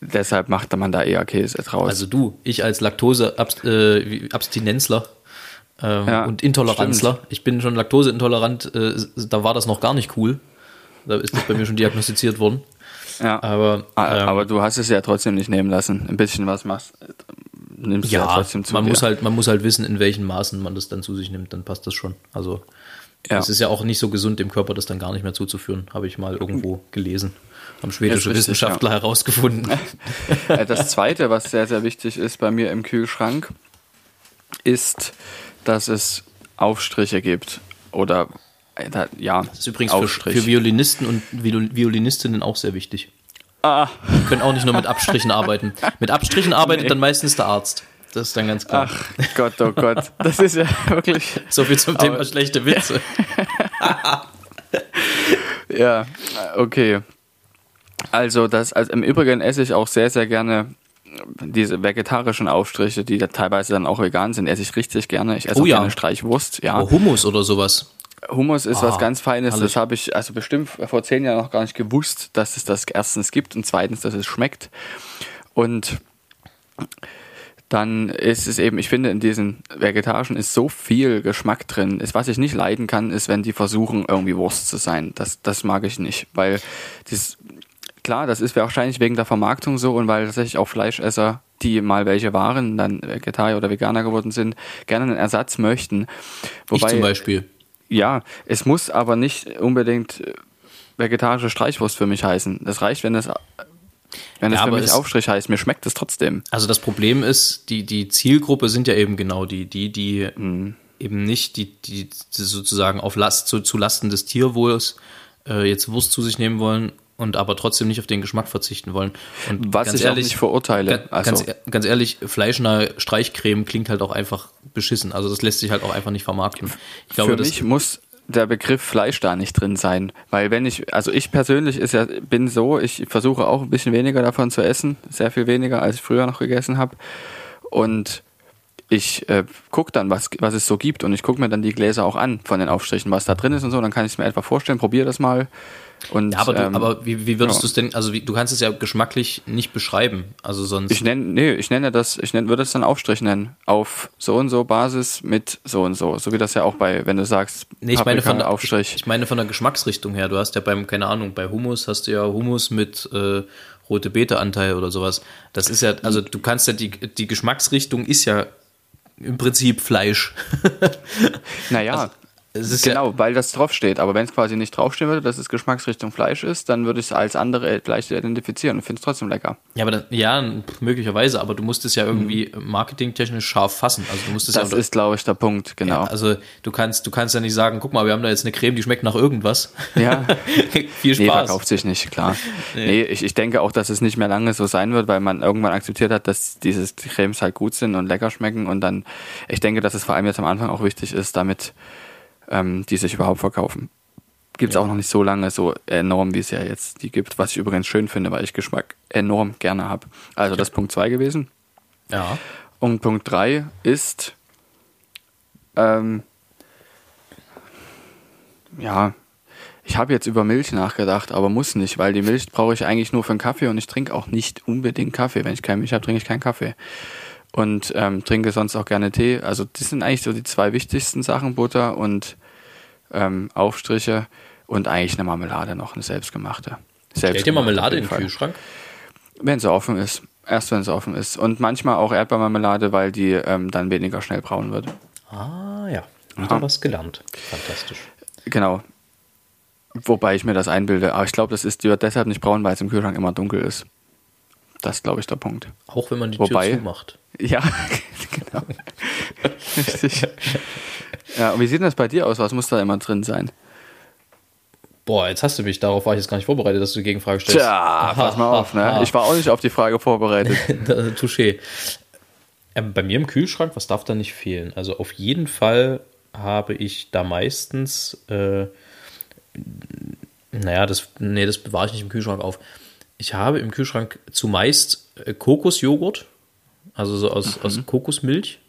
deshalb macht man da eher Käse draus. Also du, ich als Laktose-Abstinenzler ähm, ja, und Intoleranzler. Stimmt. Ich bin schon laktoseintolerant, äh, da war das noch gar nicht cool. Da ist das bei mir schon diagnostiziert worden. Ja. Aber, Ah, ähm, Aber du hast es ja trotzdem nicht nehmen lassen. Ein bisschen was machst, äh, nimmst du ja, ja, trotzdem zu man dir. muss halt, man muss halt wissen, in welchen Maßen man das dann zu sich nimmt, dann passt das schon. Also Ja. es ist ja auch nicht so gesund, dem Körper das dann gar nicht mehr zuzuführen, habe ich mal irgendwo gelesen. Haben schwedische richtig, Wissenschaftler herausgefunden. Äh, Das zweite, was sehr, sehr wichtig ist bei mir im Kühlschrank, ist, dass es Aufstriche gibt. Oder, äh, ja, Das ist übrigens für, Aufstrich. für Violinisten und Viol- Violinistinnen auch sehr wichtig. ah, Die können auch nicht nur mit Abstrichen arbeiten. Mit Abstrichen arbeitet Nee. dann meistens der Arzt. Das ist dann ganz klar. ach Gott, oh Gott. Das ist ja wirklich, So viel zum Thema schlechte Witze. ja, okay. Also, das, also im Übrigen esse ich auch sehr, sehr gerne diese vegetarischen Aufstriche, die da teilweise dann auch vegan sind, esse ich richtig gerne. Ich esse Oh auch ja. gerne Streichwurst, ja. Oh, Hummus oder sowas. Hummus ist was Ah, ganz Feines. herrlich. Das habe ich also bestimmt vor zehn Jahren noch gar nicht gewusst, dass es das erstens gibt und zweitens, dass es schmeckt. Und dann ist es eben, ich finde, in diesen vegetarischen ist so viel Geschmack drin. Ist, was ich nicht leiden kann, ist, wenn die versuchen, irgendwie Wurst zu sein. Das, das mag ich nicht, weil das, klar, das ist wahrscheinlich wegen der Vermarktung so und weil tatsächlich auch Fleischesser, die mal welche waren, dann Vegetarier oder Veganer geworden sind, gerne einen Ersatz möchten. ich zum Beispiel. Ja, es muss aber nicht unbedingt äh, vegetarische Streichwurst für mich heißen. Das reicht, wenn es, wenn es Ja, für aber mich Aufstrich heißt. Mir schmeckt es trotzdem. Also das Problem ist, die, die Zielgruppe sind ja eben genau die, die, die Mhm. eben nicht die, die, die sozusagen auf Last, zu, zu Lasten des Tierwohls äh, jetzt Wurst zu sich nehmen wollen und aber trotzdem nicht auf den Geschmack verzichten wollen. Und Was ich auch nicht verurteile. Also- Ganz, e- ganz ehrlich, fleischnahe Streichcreme klingt halt auch einfach beschissen. Also das lässt sich halt auch einfach nicht vermarkten. Ich glaube, für mich muss der Begriff Fleisch da nicht drin sein, weil wenn ich, also ich persönlich ist ja, bin so, ich versuche auch ein bisschen weniger davon zu essen, sehr viel weniger, als ich früher noch gegessen habe und ich äh, gucke dann, was, was es so gibt und ich gucke mir dann die Gläser auch an von den Aufstrichen, was da drin ist und so, dann kann ich es mir etwa vorstellen, probiere das mal und ja, aber, du, ähm, aber wie, wie würdest ja. du es denn, also wie, du kannst es ja geschmacklich nicht beschreiben. Also sonst. Ich nenne, nee, ich nenne das, ich nenne, würde es dann Aufstrich nennen. Auf so und so Basis mit so und so. So wie das ja auch bei, wenn du sagst, Nee, ich meine, von der, Aufstrich. ich meine von der Geschmacksrichtung her. Du hast ja beim, keine Ahnung, bei Hummus hast du ja Hummus mit äh, rote Beete-Anteil oder sowas. Das ist ja, also du kannst ja, die, die Geschmacksrichtung ist ja im Prinzip Fleisch. naja, Es ist genau, weil das draufsteht. Aber wenn es quasi nicht draufstehen würde, dass es Geschmacksrichtung Fleisch ist, dann würde ich es als andere leicht identifizieren und finde es trotzdem lecker. Ja, aber dann, ja, möglicherweise, aber du musst es ja irgendwie marketingtechnisch scharf fassen. Also du musst es Mhm. Das ja ist, glaube ich, der Punkt, genau. Ja, also du kannst, du kannst ja nicht sagen, guck mal, wir haben da jetzt eine Creme, die schmeckt nach irgendwas. Ja. Viel Nee, Spaß. verkauft sich nicht, klar. Nee, ich, ich denke auch, dass es nicht mehr lange so sein wird, weil man irgendwann akzeptiert hat, dass diese Cremes halt gut sind und lecker schmecken. Und dann, ich denke, dass es vor allem jetzt am Anfang auch wichtig ist, damit ähm, die sich überhaupt verkaufen. Gibt es Ja. auch noch nicht so lange so enorm, wie es ja jetzt die gibt, was ich übrigens schön finde, weil ich Geschmack enorm gerne habe. Also das ist Punkt 2 gewesen. ja. Und Punkt 3 ist, ähm, ja, ich habe jetzt über Milch nachgedacht, aber muss nicht, weil die Milch brauche ich eigentlich nur für einen Kaffee und ich trinke auch nicht unbedingt Kaffee. Wenn ich keine Milch habe, trinke ich keinen Kaffee. Und ähm, trinke sonst auch gerne Tee. Also das sind eigentlich so die zwei wichtigsten Sachen, Butter und ähm, Aufstriche und eigentlich eine Marmelade noch, eine selbstgemachte. Stellt dir Marmelade in in den Kühlschrank? wenn sie offen ist. Erst wenn sie offen ist. Und manchmal auch Erdbeermarmelade, weil die ähm, dann weniger schnell braun wird. Ah, ja. Wieder Aha. was gelernt. Fantastisch. Genau. Wobei ich mir das einbilde. Aber ich glaube, das ist, die wird deshalb nicht braun, weil es im Kühlschrank immer dunkel ist. Das ist, glaube ich, der Punkt. Auch wenn man die Wobei- Tür zumacht. Ja, genau. Richtig. Ja, und wie sieht denn das bei dir aus? Was muss da immer drin sein? Boah, jetzt hast du mich, darauf war ich jetzt gar nicht vorbereitet, dass du die Gegenfrage stellst. Tja, pass mal auf, ne? Ich war auch nicht auf die Frage vorbereitet. Touché. Ähm, bei mir im Kühlschrank, was darf da nicht fehlen? Also auf jeden Fall habe ich da meistens, äh, naja, das, nee, das bewahre ich nicht im Kühlschrank auf. Ich habe im Kühlschrank zumeist äh, Kokosjoghurt, also so aus, aus Kokosmilch.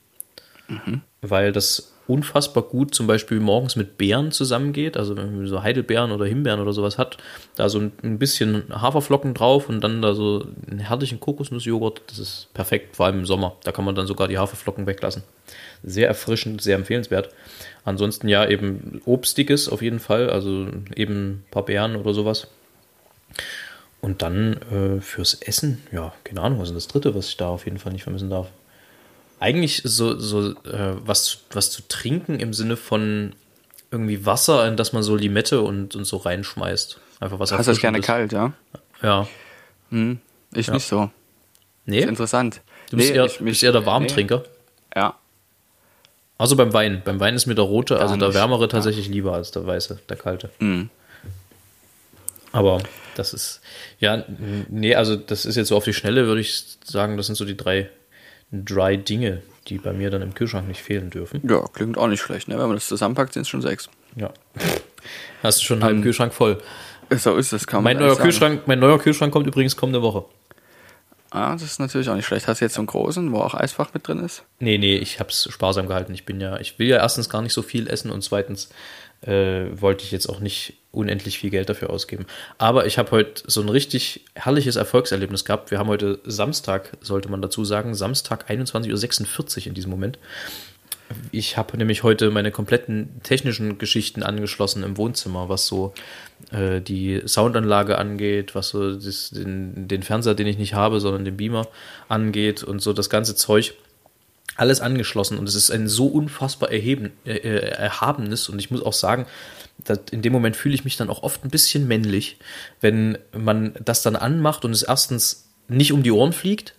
mhm. weil das unfassbar gut zum Beispiel morgens mit Beeren zusammengeht. Also wenn man so Heidelbeeren oder Himbeeren oder sowas hat, da so ein bisschen Haferflocken drauf und dann da so einen herrlichen Kokosnussjoghurt, das ist perfekt, vor allem im Sommer. Da kann man dann sogar die Haferflocken weglassen. Sehr erfrischend, sehr empfehlenswert. Ansonsten ja eben Obstiges auf jeden Fall, also eben ein paar Beeren oder sowas. Und dann äh, fürs Essen, ja, keine Ahnung, was ist das dritte, was ich da auf jeden Fall nicht vermissen darf? Eigentlich so, so äh, was, was zu trinken im Sinne von irgendwie Wasser, in das man so Limette und, und so reinschmeißt. Einfach was Hast du das gerne kalt, ja? Ja. Hm, ich ja. nicht so. Nee? ist interessant. Du bist, nee, eher, ich, bist eher der Warmtrinker? Nee. Ja. Also beim Wein. Beim Wein ist mir der rote, Gar also der nicht. wärmere tatsächlich lieber als der weiße, der kalte. Mhm. Aber das ist, ja, nee, also das ist jetzt so auf die Schnelle, würde ich sagen, das sind so die drei, drei Dinge, die bei mir dann im Kühlschrank nicht fehlen dürfen. Ja, klingt auch nicht schlecht, ne? Wenn man das zusammenpackt, sind es schon sechs. Ja. Hast du schon einen halben Ähm, Kühlschrank voll. So ist es, kann man Mein neuer, sagen. Kühlschrank, mein neuer Kühlschrank kommt übrigens kommende Woche. Ah, das ist natürlich auch nicht schlecht. Hast du jetzt so einen großen, wo auch Eisfach mit drin ist? Nee, nee, ich habe es sparsam gehalten. Ich bin ja, ich will ja erstens gar nicht so viel essen und zweitens äh, wollte ich jetzt auch nicht unendlich viel Geld dafür ausgeben. Aber ich habe heute so ein richtig herrliches Erfolgserlebnis gehabt. Wir haben heute Samstag, sollte man dazu sagen, Samstag 21.46 Uhr in diesem Moment. Ich habe nämlich heute meine kompletten technischen Geschichten angeschlossen im Wohnzimmer, was so äh, die Soundanlage angeht, was so das, den, den Fernseher, den ich nicht habe, sondern den Beamer angeht und so das ganze Zeug alles angeschlossen und es ist ein so unfassbar erheben, äh, äh, erhabenes und ich muss auch sagen, in dem Moment fühle ich mich dann auch oft ein bisschen männlich, wenn man das dann anmacht und es erstens nicht um die Ohren fliegt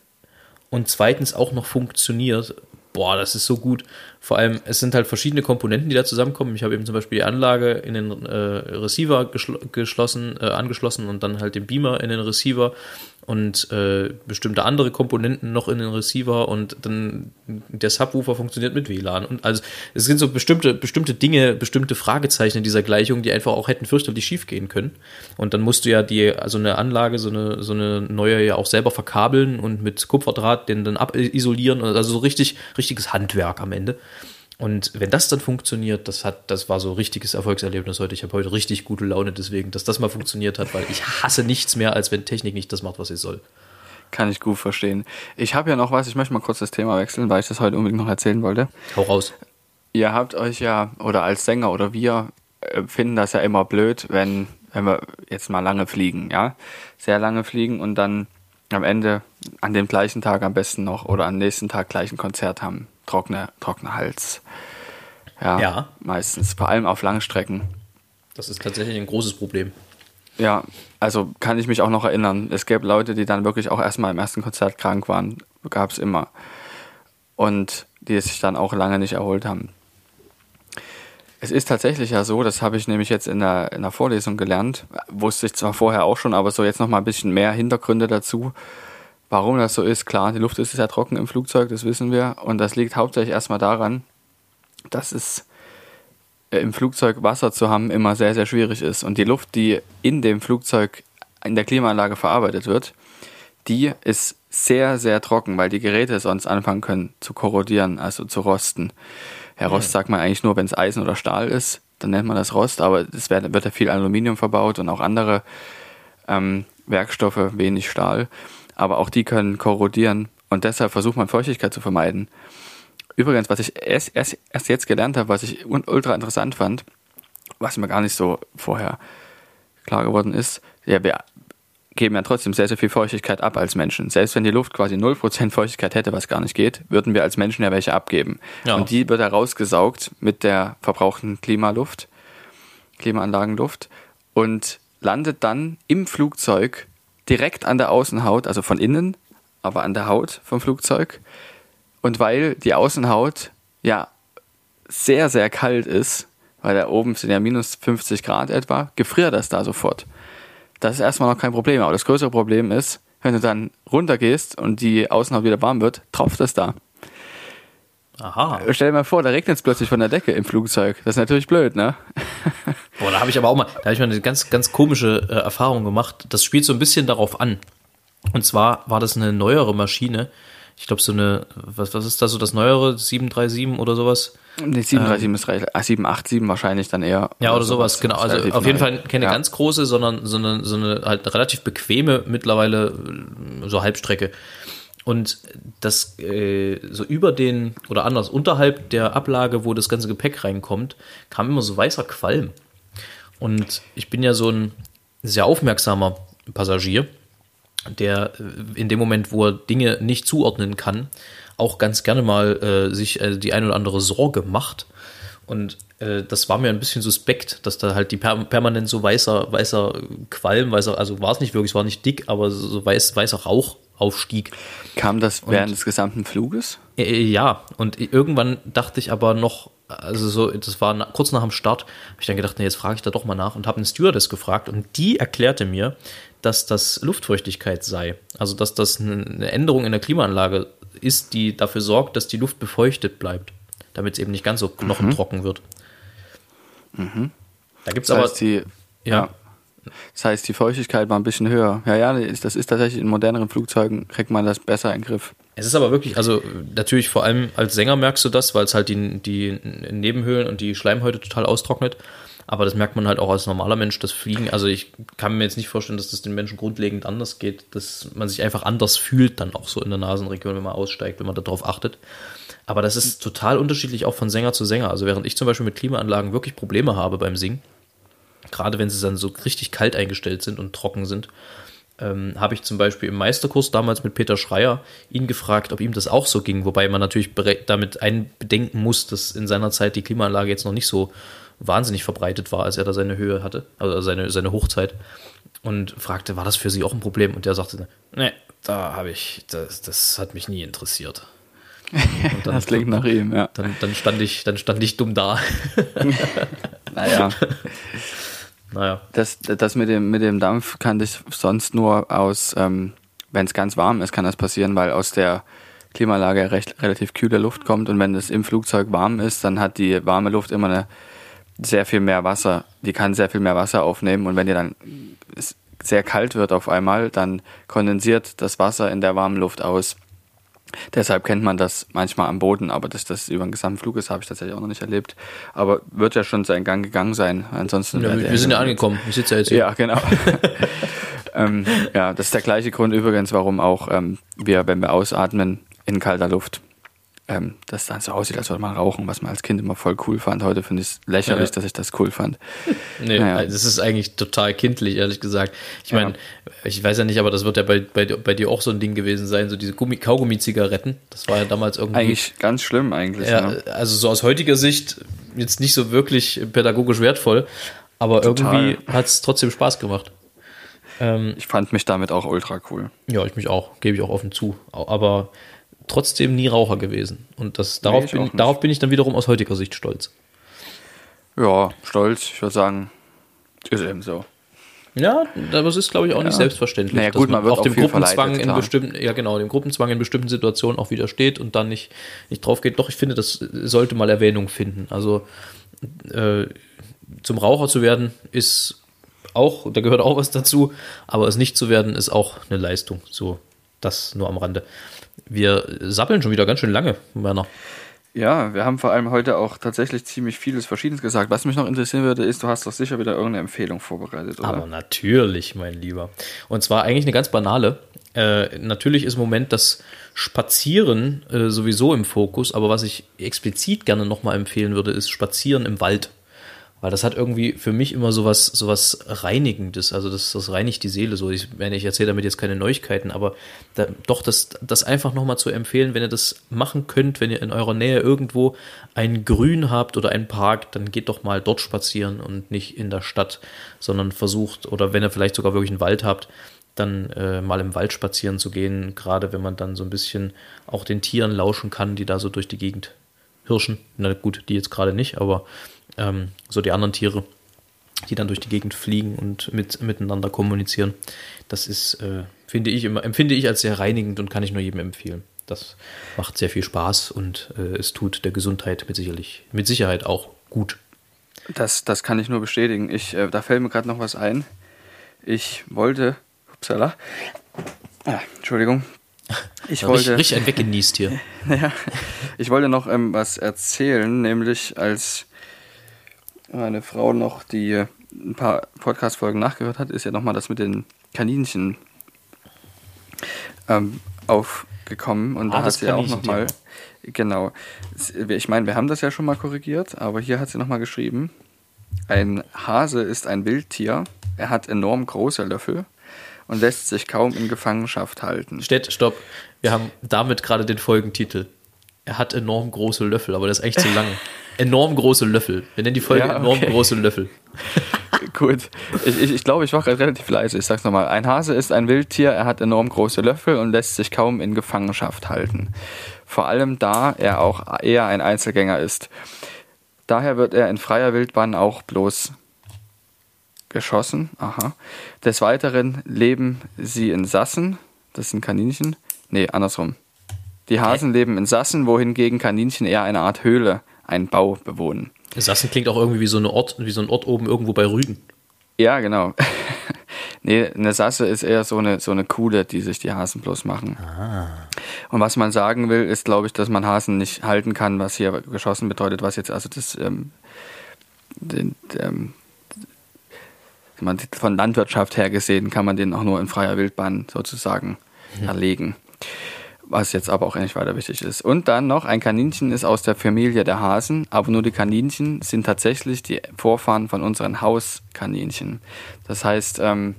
und zweitens auch noch funktioniert. Boah, das ist so gut. Vor allem, es sind halt verschiedene Komponenten, die da zusammenkommen. Ich habe eben zum Beispiel die Anlage in den äh, Receiver geschl geschlossen, äh, angeschlossen und dann halt den Beamer in den Receiver und äh, bestimmte andere Komponenten noch in den Receiver und dann der Subwoofer funktioniert mit WLAN. Und also es sind so bestimmte, bestimmte Dinge, bestimmte Fragezeichen in dieser Gleichung, die einfach auch hätten fürchterlich schief gehen können. Und dann musst du ja die, also eine Anlage, so eine, so eine neue ja auch selber verkabeln und mit Kupferdraht den dann abisolieren. Also so richtig, richtiges Handwerk am Ende. Und wenn das dann funktioniert, das hat, das war so ein richtiges Erfolgserlebnis heute. Ich habe heute richtig gute Laune deswegen, dass das mal funktioniert hat, weil ich hasse nichts mehr, als wenn Technik nicht das macht, was sie soll. Kann ich gut verstehen. Ich habe ja noch was, ich möchte mal kurz das Thema wechseln, weil ich das heute unbedingt noch erzählen wollte. Hau raus. Ihr habt euch ja, oder als Sänger oder wir, äh, finden das ja immer blöd, wenn, wenn wir jetzt mal lange fliegen, ja? Sehr lange fliegen und dann am Ende an dem gleichen Tag am besten noch oder am nächsten Tag gleich ein Konzert haben. Trockene, trockener Hals. Ja, Ja. meistens, vor allem auf Langstrecken. Das ist tatsächlich ein großes Problem. Ja, also kann ich mich auch noch erinnern. Es gäbe Leute, die dann wirklich auch erstmal im ersten Konzert krank waren. Gab es immer. Und die sich dann auch lange nicht erholt haben. Es ist tatsächlich ja so, das habe ich nämlich jetzt in der, in der Vorlesung gelernt, wusste ich zwar vorher auch schon, aber so jetzt nochmal ein bisschen mehr Hintergründe dazu, warum das so ist. Klar, die Luft ist sehr trocken im Flugzeug, das wissen wir. Und das liegt hauptsächlich erstmal daran, dass es äh, im Flugzeug Wasser zu haben immer sehr, sehr schwierig ist. Und die Luft, die in dem Flugzeug in der Klimaanlage verarbeitet wird, die ist sehr, sehr trocken, weil die Geräte sonst anfangen können zu korrodieren, also zu rosten. Ja, Rost sagt man eigentlich nur, wenn es Eisen oder Stahl ist, dann nennt man das Rost, aber es wird, wird ja viel Aluminium verbaut und auch andere ähm, Werkstoffe, wenig Stahl. Aber auch die können korrodieren und deshalb versucht man Feuchtigkeit zu vermeiden. Übrigens, was ich erst, erst, erst jetzt gelernt habe, was ich ultra interessant fand, was mir gar nicht so vorher klar geworden ist, ja, wir geben ja trotzdem sehr, sehr viel Feuchtigkeit ab als Menschen. Selbst wenn die Luft quasi 0% Feuchtigkeit hätte, was gar nicht geht, würden wir als Menschen ja welche abgeben. Ja. Und die wird herausgesaugt mit der verbrauchten Klimaluft, Klimaanlagenluft und landet dann im Flugzeug direkt an der Außenhaut, also von innen, aber an der Haut vom Flugzeug. Und weil die Außenhaut ja sehr, sehr kalt ist, weil da oben sind ja minus 50 Grad etwa, gefriert das da sofort. Das ist erstmal noch kein Problem. Aber das größere Problem ist, wenn du dann runtergehst und die Außenhaut wieder warm wird, tropft es da. Aha. Stell dir mal vor, da regnet es plötzlich von der Decke im Flugzeug. Das ist natürlich blöd, ne? Boah, da habe ich aber auch mal, da habe ich mal eine ganz, ganz komische äh, Erfahrung gemacht. Das spielt so ein bisschen darauf an. Und zwar war das eine neuere Maschine, ich glaube, so eine, was, was ist da so das neuere, 737 oder sowas? Nee, 737 ähm, ist recht, ah, 787 wahrscheinlich dann eher. Ja, oder sowas, sowas genau. Also auf jeden Fall keine ja. ganz große, sondern so eine, so eine halt relativ bequeme mittlerweile so Halbstrecke. Und das äh, so über den, oder anders, unterhalb der Ablage, wo das ganze Gepäck reinkommt, kam immer so weißer Qualm. Und ich bin ja so ein sehr aufmerksamer Passagier, der äh, in dem Moment, wo er Dinge nicht zuordnen kann, auch ganz gerne mal äh, sich äh, die ein oder andere Sorge macht. Und äh, das war mir ein bisschen suspekt, dass da halt die per permanent so weißer, weißer Qualm, weißer, also war es nicht wirklich, es war nicht dick, aber so weiß, weißer Rauch aufstieg. Kam das während und, des gesamten Fluges? Äh, äh, ja, und irgendwann dachte ich aber noch, also so, das war na, kurz nach dem Start, habe ich dann gedacht, nee, jetzt frage ich da doch mal nach und habe einen Stewardess gefragt und die erklärte mir, dass das Luftfeuchtigkeit sei. Also dass das eine Änderung in der Klimaanlage ist, die dafür sorgt, dass die Luft befeuchtet bleibt, damit es eben nicht ganz so knochentrocken mhm. wird. Mhm. Da gibt es aber. Heißt die, ja. ja. Das heißt, die Feuchtigkeit war ein bisschen höher. Ja, ja, das ist tatsächlich in moderneren Flugzeugen, kriegt man das besser in den Griff. Es ist aber wirklich, also natürlich vor allem als Sänger merkst du das, weil es halt die, die Nebenhöhlen und die Schleimhäute total austrocknet. Aber das merkt man halt auch als normaler Mensch, das Fliegen. Also ich kann mir jetzt nicht vorstellen, dass das den Menschen grundlegend anders geht, dass man sich einfach anders fühlt, dann auch so in der Nasenregion, wenn man aussteigt, wenn man darauf achtet. Aber das ist total unterschiedlich auch von Sänger zu Sänger. Also während ich zum Beispiel mit Klimaanlagen wirklich Probleme habe beim Singen, gerade wenn sie dann so richtig kalt eingestellt sind und trocken sind, ähm, habe ich zum Beispiel im Meisterkurs damals mit Peter Schreier ihn gefragt, ob ihm das auch so ging, wobei man natürlich damit einbedenken muss, dass in seiner Zeit die Klimaanlage jetzt noch nicht so wahnsinnig verbreitet war, als er da seine Höhe hatte, also seine, seine Hochzeit. Und fragte, war das für Sie auch ein Problem? Und der sagte, nee, da habe ich, das, das hat mich nie interessiert. Dann, das klingt nach ihm, ja. Dann, dann, stand ich, dann stand ich dumm da. naja. Naja. Das, das mit, dem, mit dem Dampf kann ich sonst nur aus, ähm, wenn es ganz warm ist, kann das passieren, weil aus der Klimaanlage recht, relativ kühle Luft kommt und wenn es im Flugzeug warm ist, dann hat die warme Luft immer eine, sehr viel mehr Wasser. Die kann sehr viel mehr Wasser aufnehmen und wenn die dann sehr kalt wird auf einmal, dann kondensiert das Wasser in der warmen Luft aus. Deshalb kennt man das manchmal am Boden, aber dass das über den gesamten Flug ist, habe ich tatsächlich auch noch nicht erlebt. Aber wird ja schon seinen Gang gegangen sein. Ansonsten. Ja, wir sind ja angekommen. Ich sitze ja jetzt hier. Ja, genau. ähm, ja, das ist der gleiche Grund übrigens, warum auch ähm, wir, wenn wir ausatmen, in kalter Luft ähm, das dann so aussieht, als würde man rauchen, was man als Kind immer voll cool fand. Heute finde ich es lächerlich, ja. dass ich das cool fand. nee, naja. das ist eigentlich total kindlich, ehrlich gesagt. Ich meine, ja. ich weiß ja nicht, aber das wird ja bei, bei, bei dir auch so ein Ding gewesen sein, so diese Kaugummi-Zigaretten. Das war ja damals irgendwie. Eigentlich ganz schlimm, eigentlich. Ja, ne? also so aus heutiger Sicht jetzt nicht so wirklich pädagogisch wertvoll, aber total. irgendwie hat es trotzdem Spaß gemacht. Ähm, ich fand mich damit auch ultra cool. Ja, ich mich auch, gebe ich auch offen zu. Aber trotzdem nie Raucher gewesen. Und das, darauf, nee, bin, darauf bin ich dann wiederum aus heutiger Sicht stolz. Ja, stolz, ich würde sagen, ist eben so. Ja, aber es ist, glaube ich, auch ja. nicht selbstverständlich. Naja, gut, man wird auch dem Gruppenzwang in bestimmten, ja genau, dem Gruppenzwang in bestimmten Situationen auch widersteht und dann nicht, nicht drauf geht. Doch, ich finde, das sollte mal Erwähnung finden. Also äh, zum Raucher zu werden, ist auch, da gehört auch was dazu, aber es nicht zu werden, ist auch eine Leistung. So, das nur am Rande. Wir sappeln schon wieder ganz schön lange, Werner. Ja, wir haben vor allem heute auch tatsächlich ziemlich vieles Verschiedenes gesagt. Was mich noch interessieren würde, ist, du hast doch sicher wieder irgendeine Empfehlung vorbereitet, oder? Aber natürlich, mein Lieber. Und zwar eigentlich eine ganz banale. Äh, natürlich ist im Moment das Spazieren äh, sowieso im Fokus, aber was ich explizit gerne nochmal empfehlen würde, ist Spazieren im Wald. Weil das hat irgendwie für mich immer sowas, sowas Reinigendes. Also das, das reinigt die Seele so. Ich meine, ich erzähle damit jetzt keine Neuigkeiten, aber da, doch das, das einfach nochmal zu empfehlen, wenn ihr das machen könnt, wenn ihr in eurer Nähe irgendwo ein Grün habt oder einen Park, dann geht doch mal dort spazieren und nicht in der Stadt, sondern versucht, oder wenn ihr vielleicht sogar wirklich einen Wald habt, dann äh, mal im Wald spazieren zu gehen, gerade wenn man dann so ein bisschen auch den Tieren lauschen kann, die da so durch die Gegend hirschen. Na gut, die jetzt gerade nicht, aber ähm, so die anderen Tiere, die dann durch die Gegend fliegen und mit, miteinander kommunizieren. Das ist, äh, finde ich immer, empfinde ich als sehr reinigend und kann ich nur jedem empfehlen. Das macht sehr viel Spaß und äh, es tut der Gesundheit mit, sicherlich, mit Sicherheit auch gut. Das, das kann ich nur bestätigen. Ich, äh, da fällt mir gerade noch was ein. Ich wollte, upsala, ah, Entschuldigung, Ich wollte, Richtig, richtig ein weggenießt hier. ja, ich wollte noch ähm, was erzählen, nämlich als meine Frau noch die äh, ein paar Podcast-Folgen nachgehört hat, ist ja nochmal das mit den Kaninchen ähm, aufgekommen. Und Ah, da hat sie auch Kaninchenthema. nochmal, genau, ich meine, wir haben das ja schon mal korrigiert, aber hier hat sie nochmal geschrieben, ein Hase ist ein Wildtier, er hat enorm große Löffel und lässt sich kaum in Gefangenschaft halten. Stett, stopp. Wir haben damit gerade den Folgentitel. Er hat enorm große Löffel, aber das ist echt zu lang. enorm große Löffel. Wir nennen die Folge Ja, enorm okay. große Löffel. Gut. Ich, ich, ich glaube, ich war gerade relativ leise. Ich sag's nochmal. Ein Hase ist ein Wildtier, er hat enorm große Löffel und lässt sich kaum in Gefangenschaft halten. Vor allem da er auch eher ein Einzelgänger ist. Daher wird er in freier Wildbahn auch bloß geschossen. Aha. Des Weiteren leben sie in Sassen. Das sind Kaninchen. Nee, andersrum. Die Hasen leben in Sassen, wohingegen Kaninchen eher eine Art Höhle, einen Bau bewohnen. Sassen klingt auch irgendwie wie so, eine Ort, wie so ein Ort oben irgendwo bei Rügen. Ja, genau. nee, eine Sasse ist eher so eine, so eine Kuhle, die sich die Hasen bloß machen. Und was man sagen will, ist, glaube ich, dass man Hasen nicht halten kann, was hier geschossen bedeutet, was jetzt also das ähm, den, ähm, man, von Landwirtschaft her gesehen, kann man den auch nur in freier Wildbahn sozusagen erlegen. Was jetzt aber auch nicht weiter wichtig ist. Und dann noch, ein Kaninchen ist aus der Familie der Hasen, aber nur die Kaninchen sind tatsächlich die Vorfahren von unseren Hauskaninchen. Das heißt, ähm,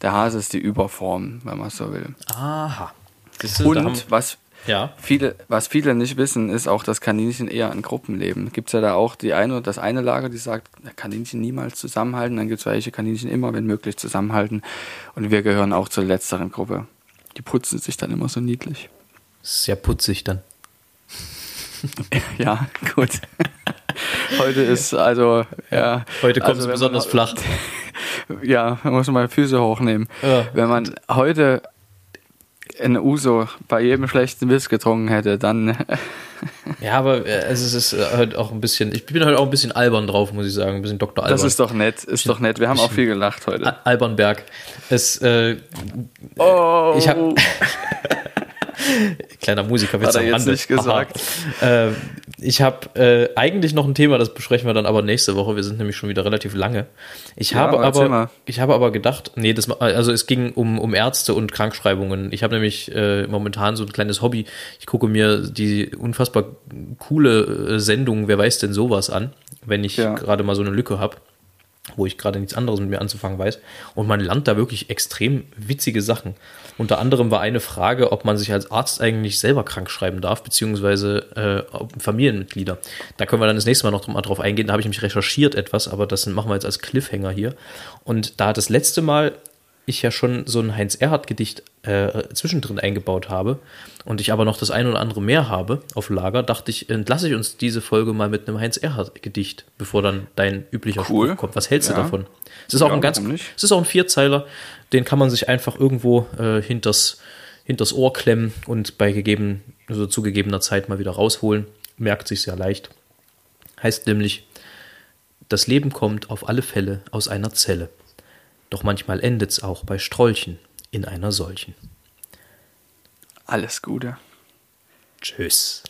der Hase ist die Überform, wenn man so will. Aha. Du, Und was ja. viele, was viele nicht wissen, ist auch, dass Kaninchen eher in Gruppen leben. Gibt es ja da auch die eine, das eine Lager, die sagt, Kaninchen niemals zusammenhalten. Dann gibt es welche Kaninchen immer, wenn möglich, zusammenhalten. Und wir gehören auch zur letzteren Gruppe. Die putzen sich dann immer so niedlich. Sehr putzig dann. Ja, gut. Heute ist also, ja. Heute kommt also, es wenn man- besonders flach. Ja, man muss mal Füße hochnehmen. Ja. Wenn man heute eine Uso bei jedem schlechten Biss getrunken hätte, dann Ja, aber äh, es ist- ist halt auch ein bisschen, ich bin halt auch ein bisschen albern drauf, muss ich sagen. Ein bisschen Dr. Albern. das ist doch nett, ist doch nett. Wir haben auch viel gelacht heute. Al- Albernberg. Es, äh, Oh, ich hab- kleiner Musikerwitz Hat er jetzt nicht gesagt. Äh, ich habe äh, eigentlich noch ein Thema, das besprechen wir dann aber nächste Woche. Wir sind nämlich schon wieder relativ lange. Ich Ja, habe aber aber, ich habe aber gedacht, nee, das, also es ging um, um Ärzte und Krankschreibungen. Ich habe nämlich äh, momentan so ein kleines Hobby. Ich gucke mir die unfassbar coole äh, Sendung Wer weiß denn sowas an, wenn ich Ja. gerade mal so eine Lücke habe wo ich gerade nichts anderes mit mir anzufangen weiß. Und man lernt da wirklich extrem witzige Sachen. Unter anderem war eine Frage, ob man sich als Arzt eigentlich selber krank schreiben darf, beziehungsweise äh, Familienmitglieder. Da können wir dann das nächste Mal noch mal drauf eingehen. Da habe ich mich recherchiert etwas, aber das machen wir jetzt als Cliffhanger hier. Und da das letzte Mal ich ja schon so ein Heinz-Erhardt-Gedicht äh, zwischendrin eingebaut habe und ich aber noch das ein oder andere mehr habe auf Lager, dachte ich, entlasse ich uns diese Folge mal mit einem Heinz-Erhardt-Gedicht, bevor dann dein üblicher Cool. Spruch kommt. Was hältst du Ja. davon? Es ist auch Ja, ein ganz, es ist auch ein Vierzeiler, den kann man sich einfach irgendwo äh, hinters, hinters Ohr klemmen und bei gegeben, also zu gegebener Zeit mal wieder rausholen. Merkt sich sehr leicht. Heißt nämlich, das Leben kommt auf alle Fälle aus einer Zelle. Doch manchmal endet's auch bei Strolchen in einer solchen. alles Gute. Tschüss.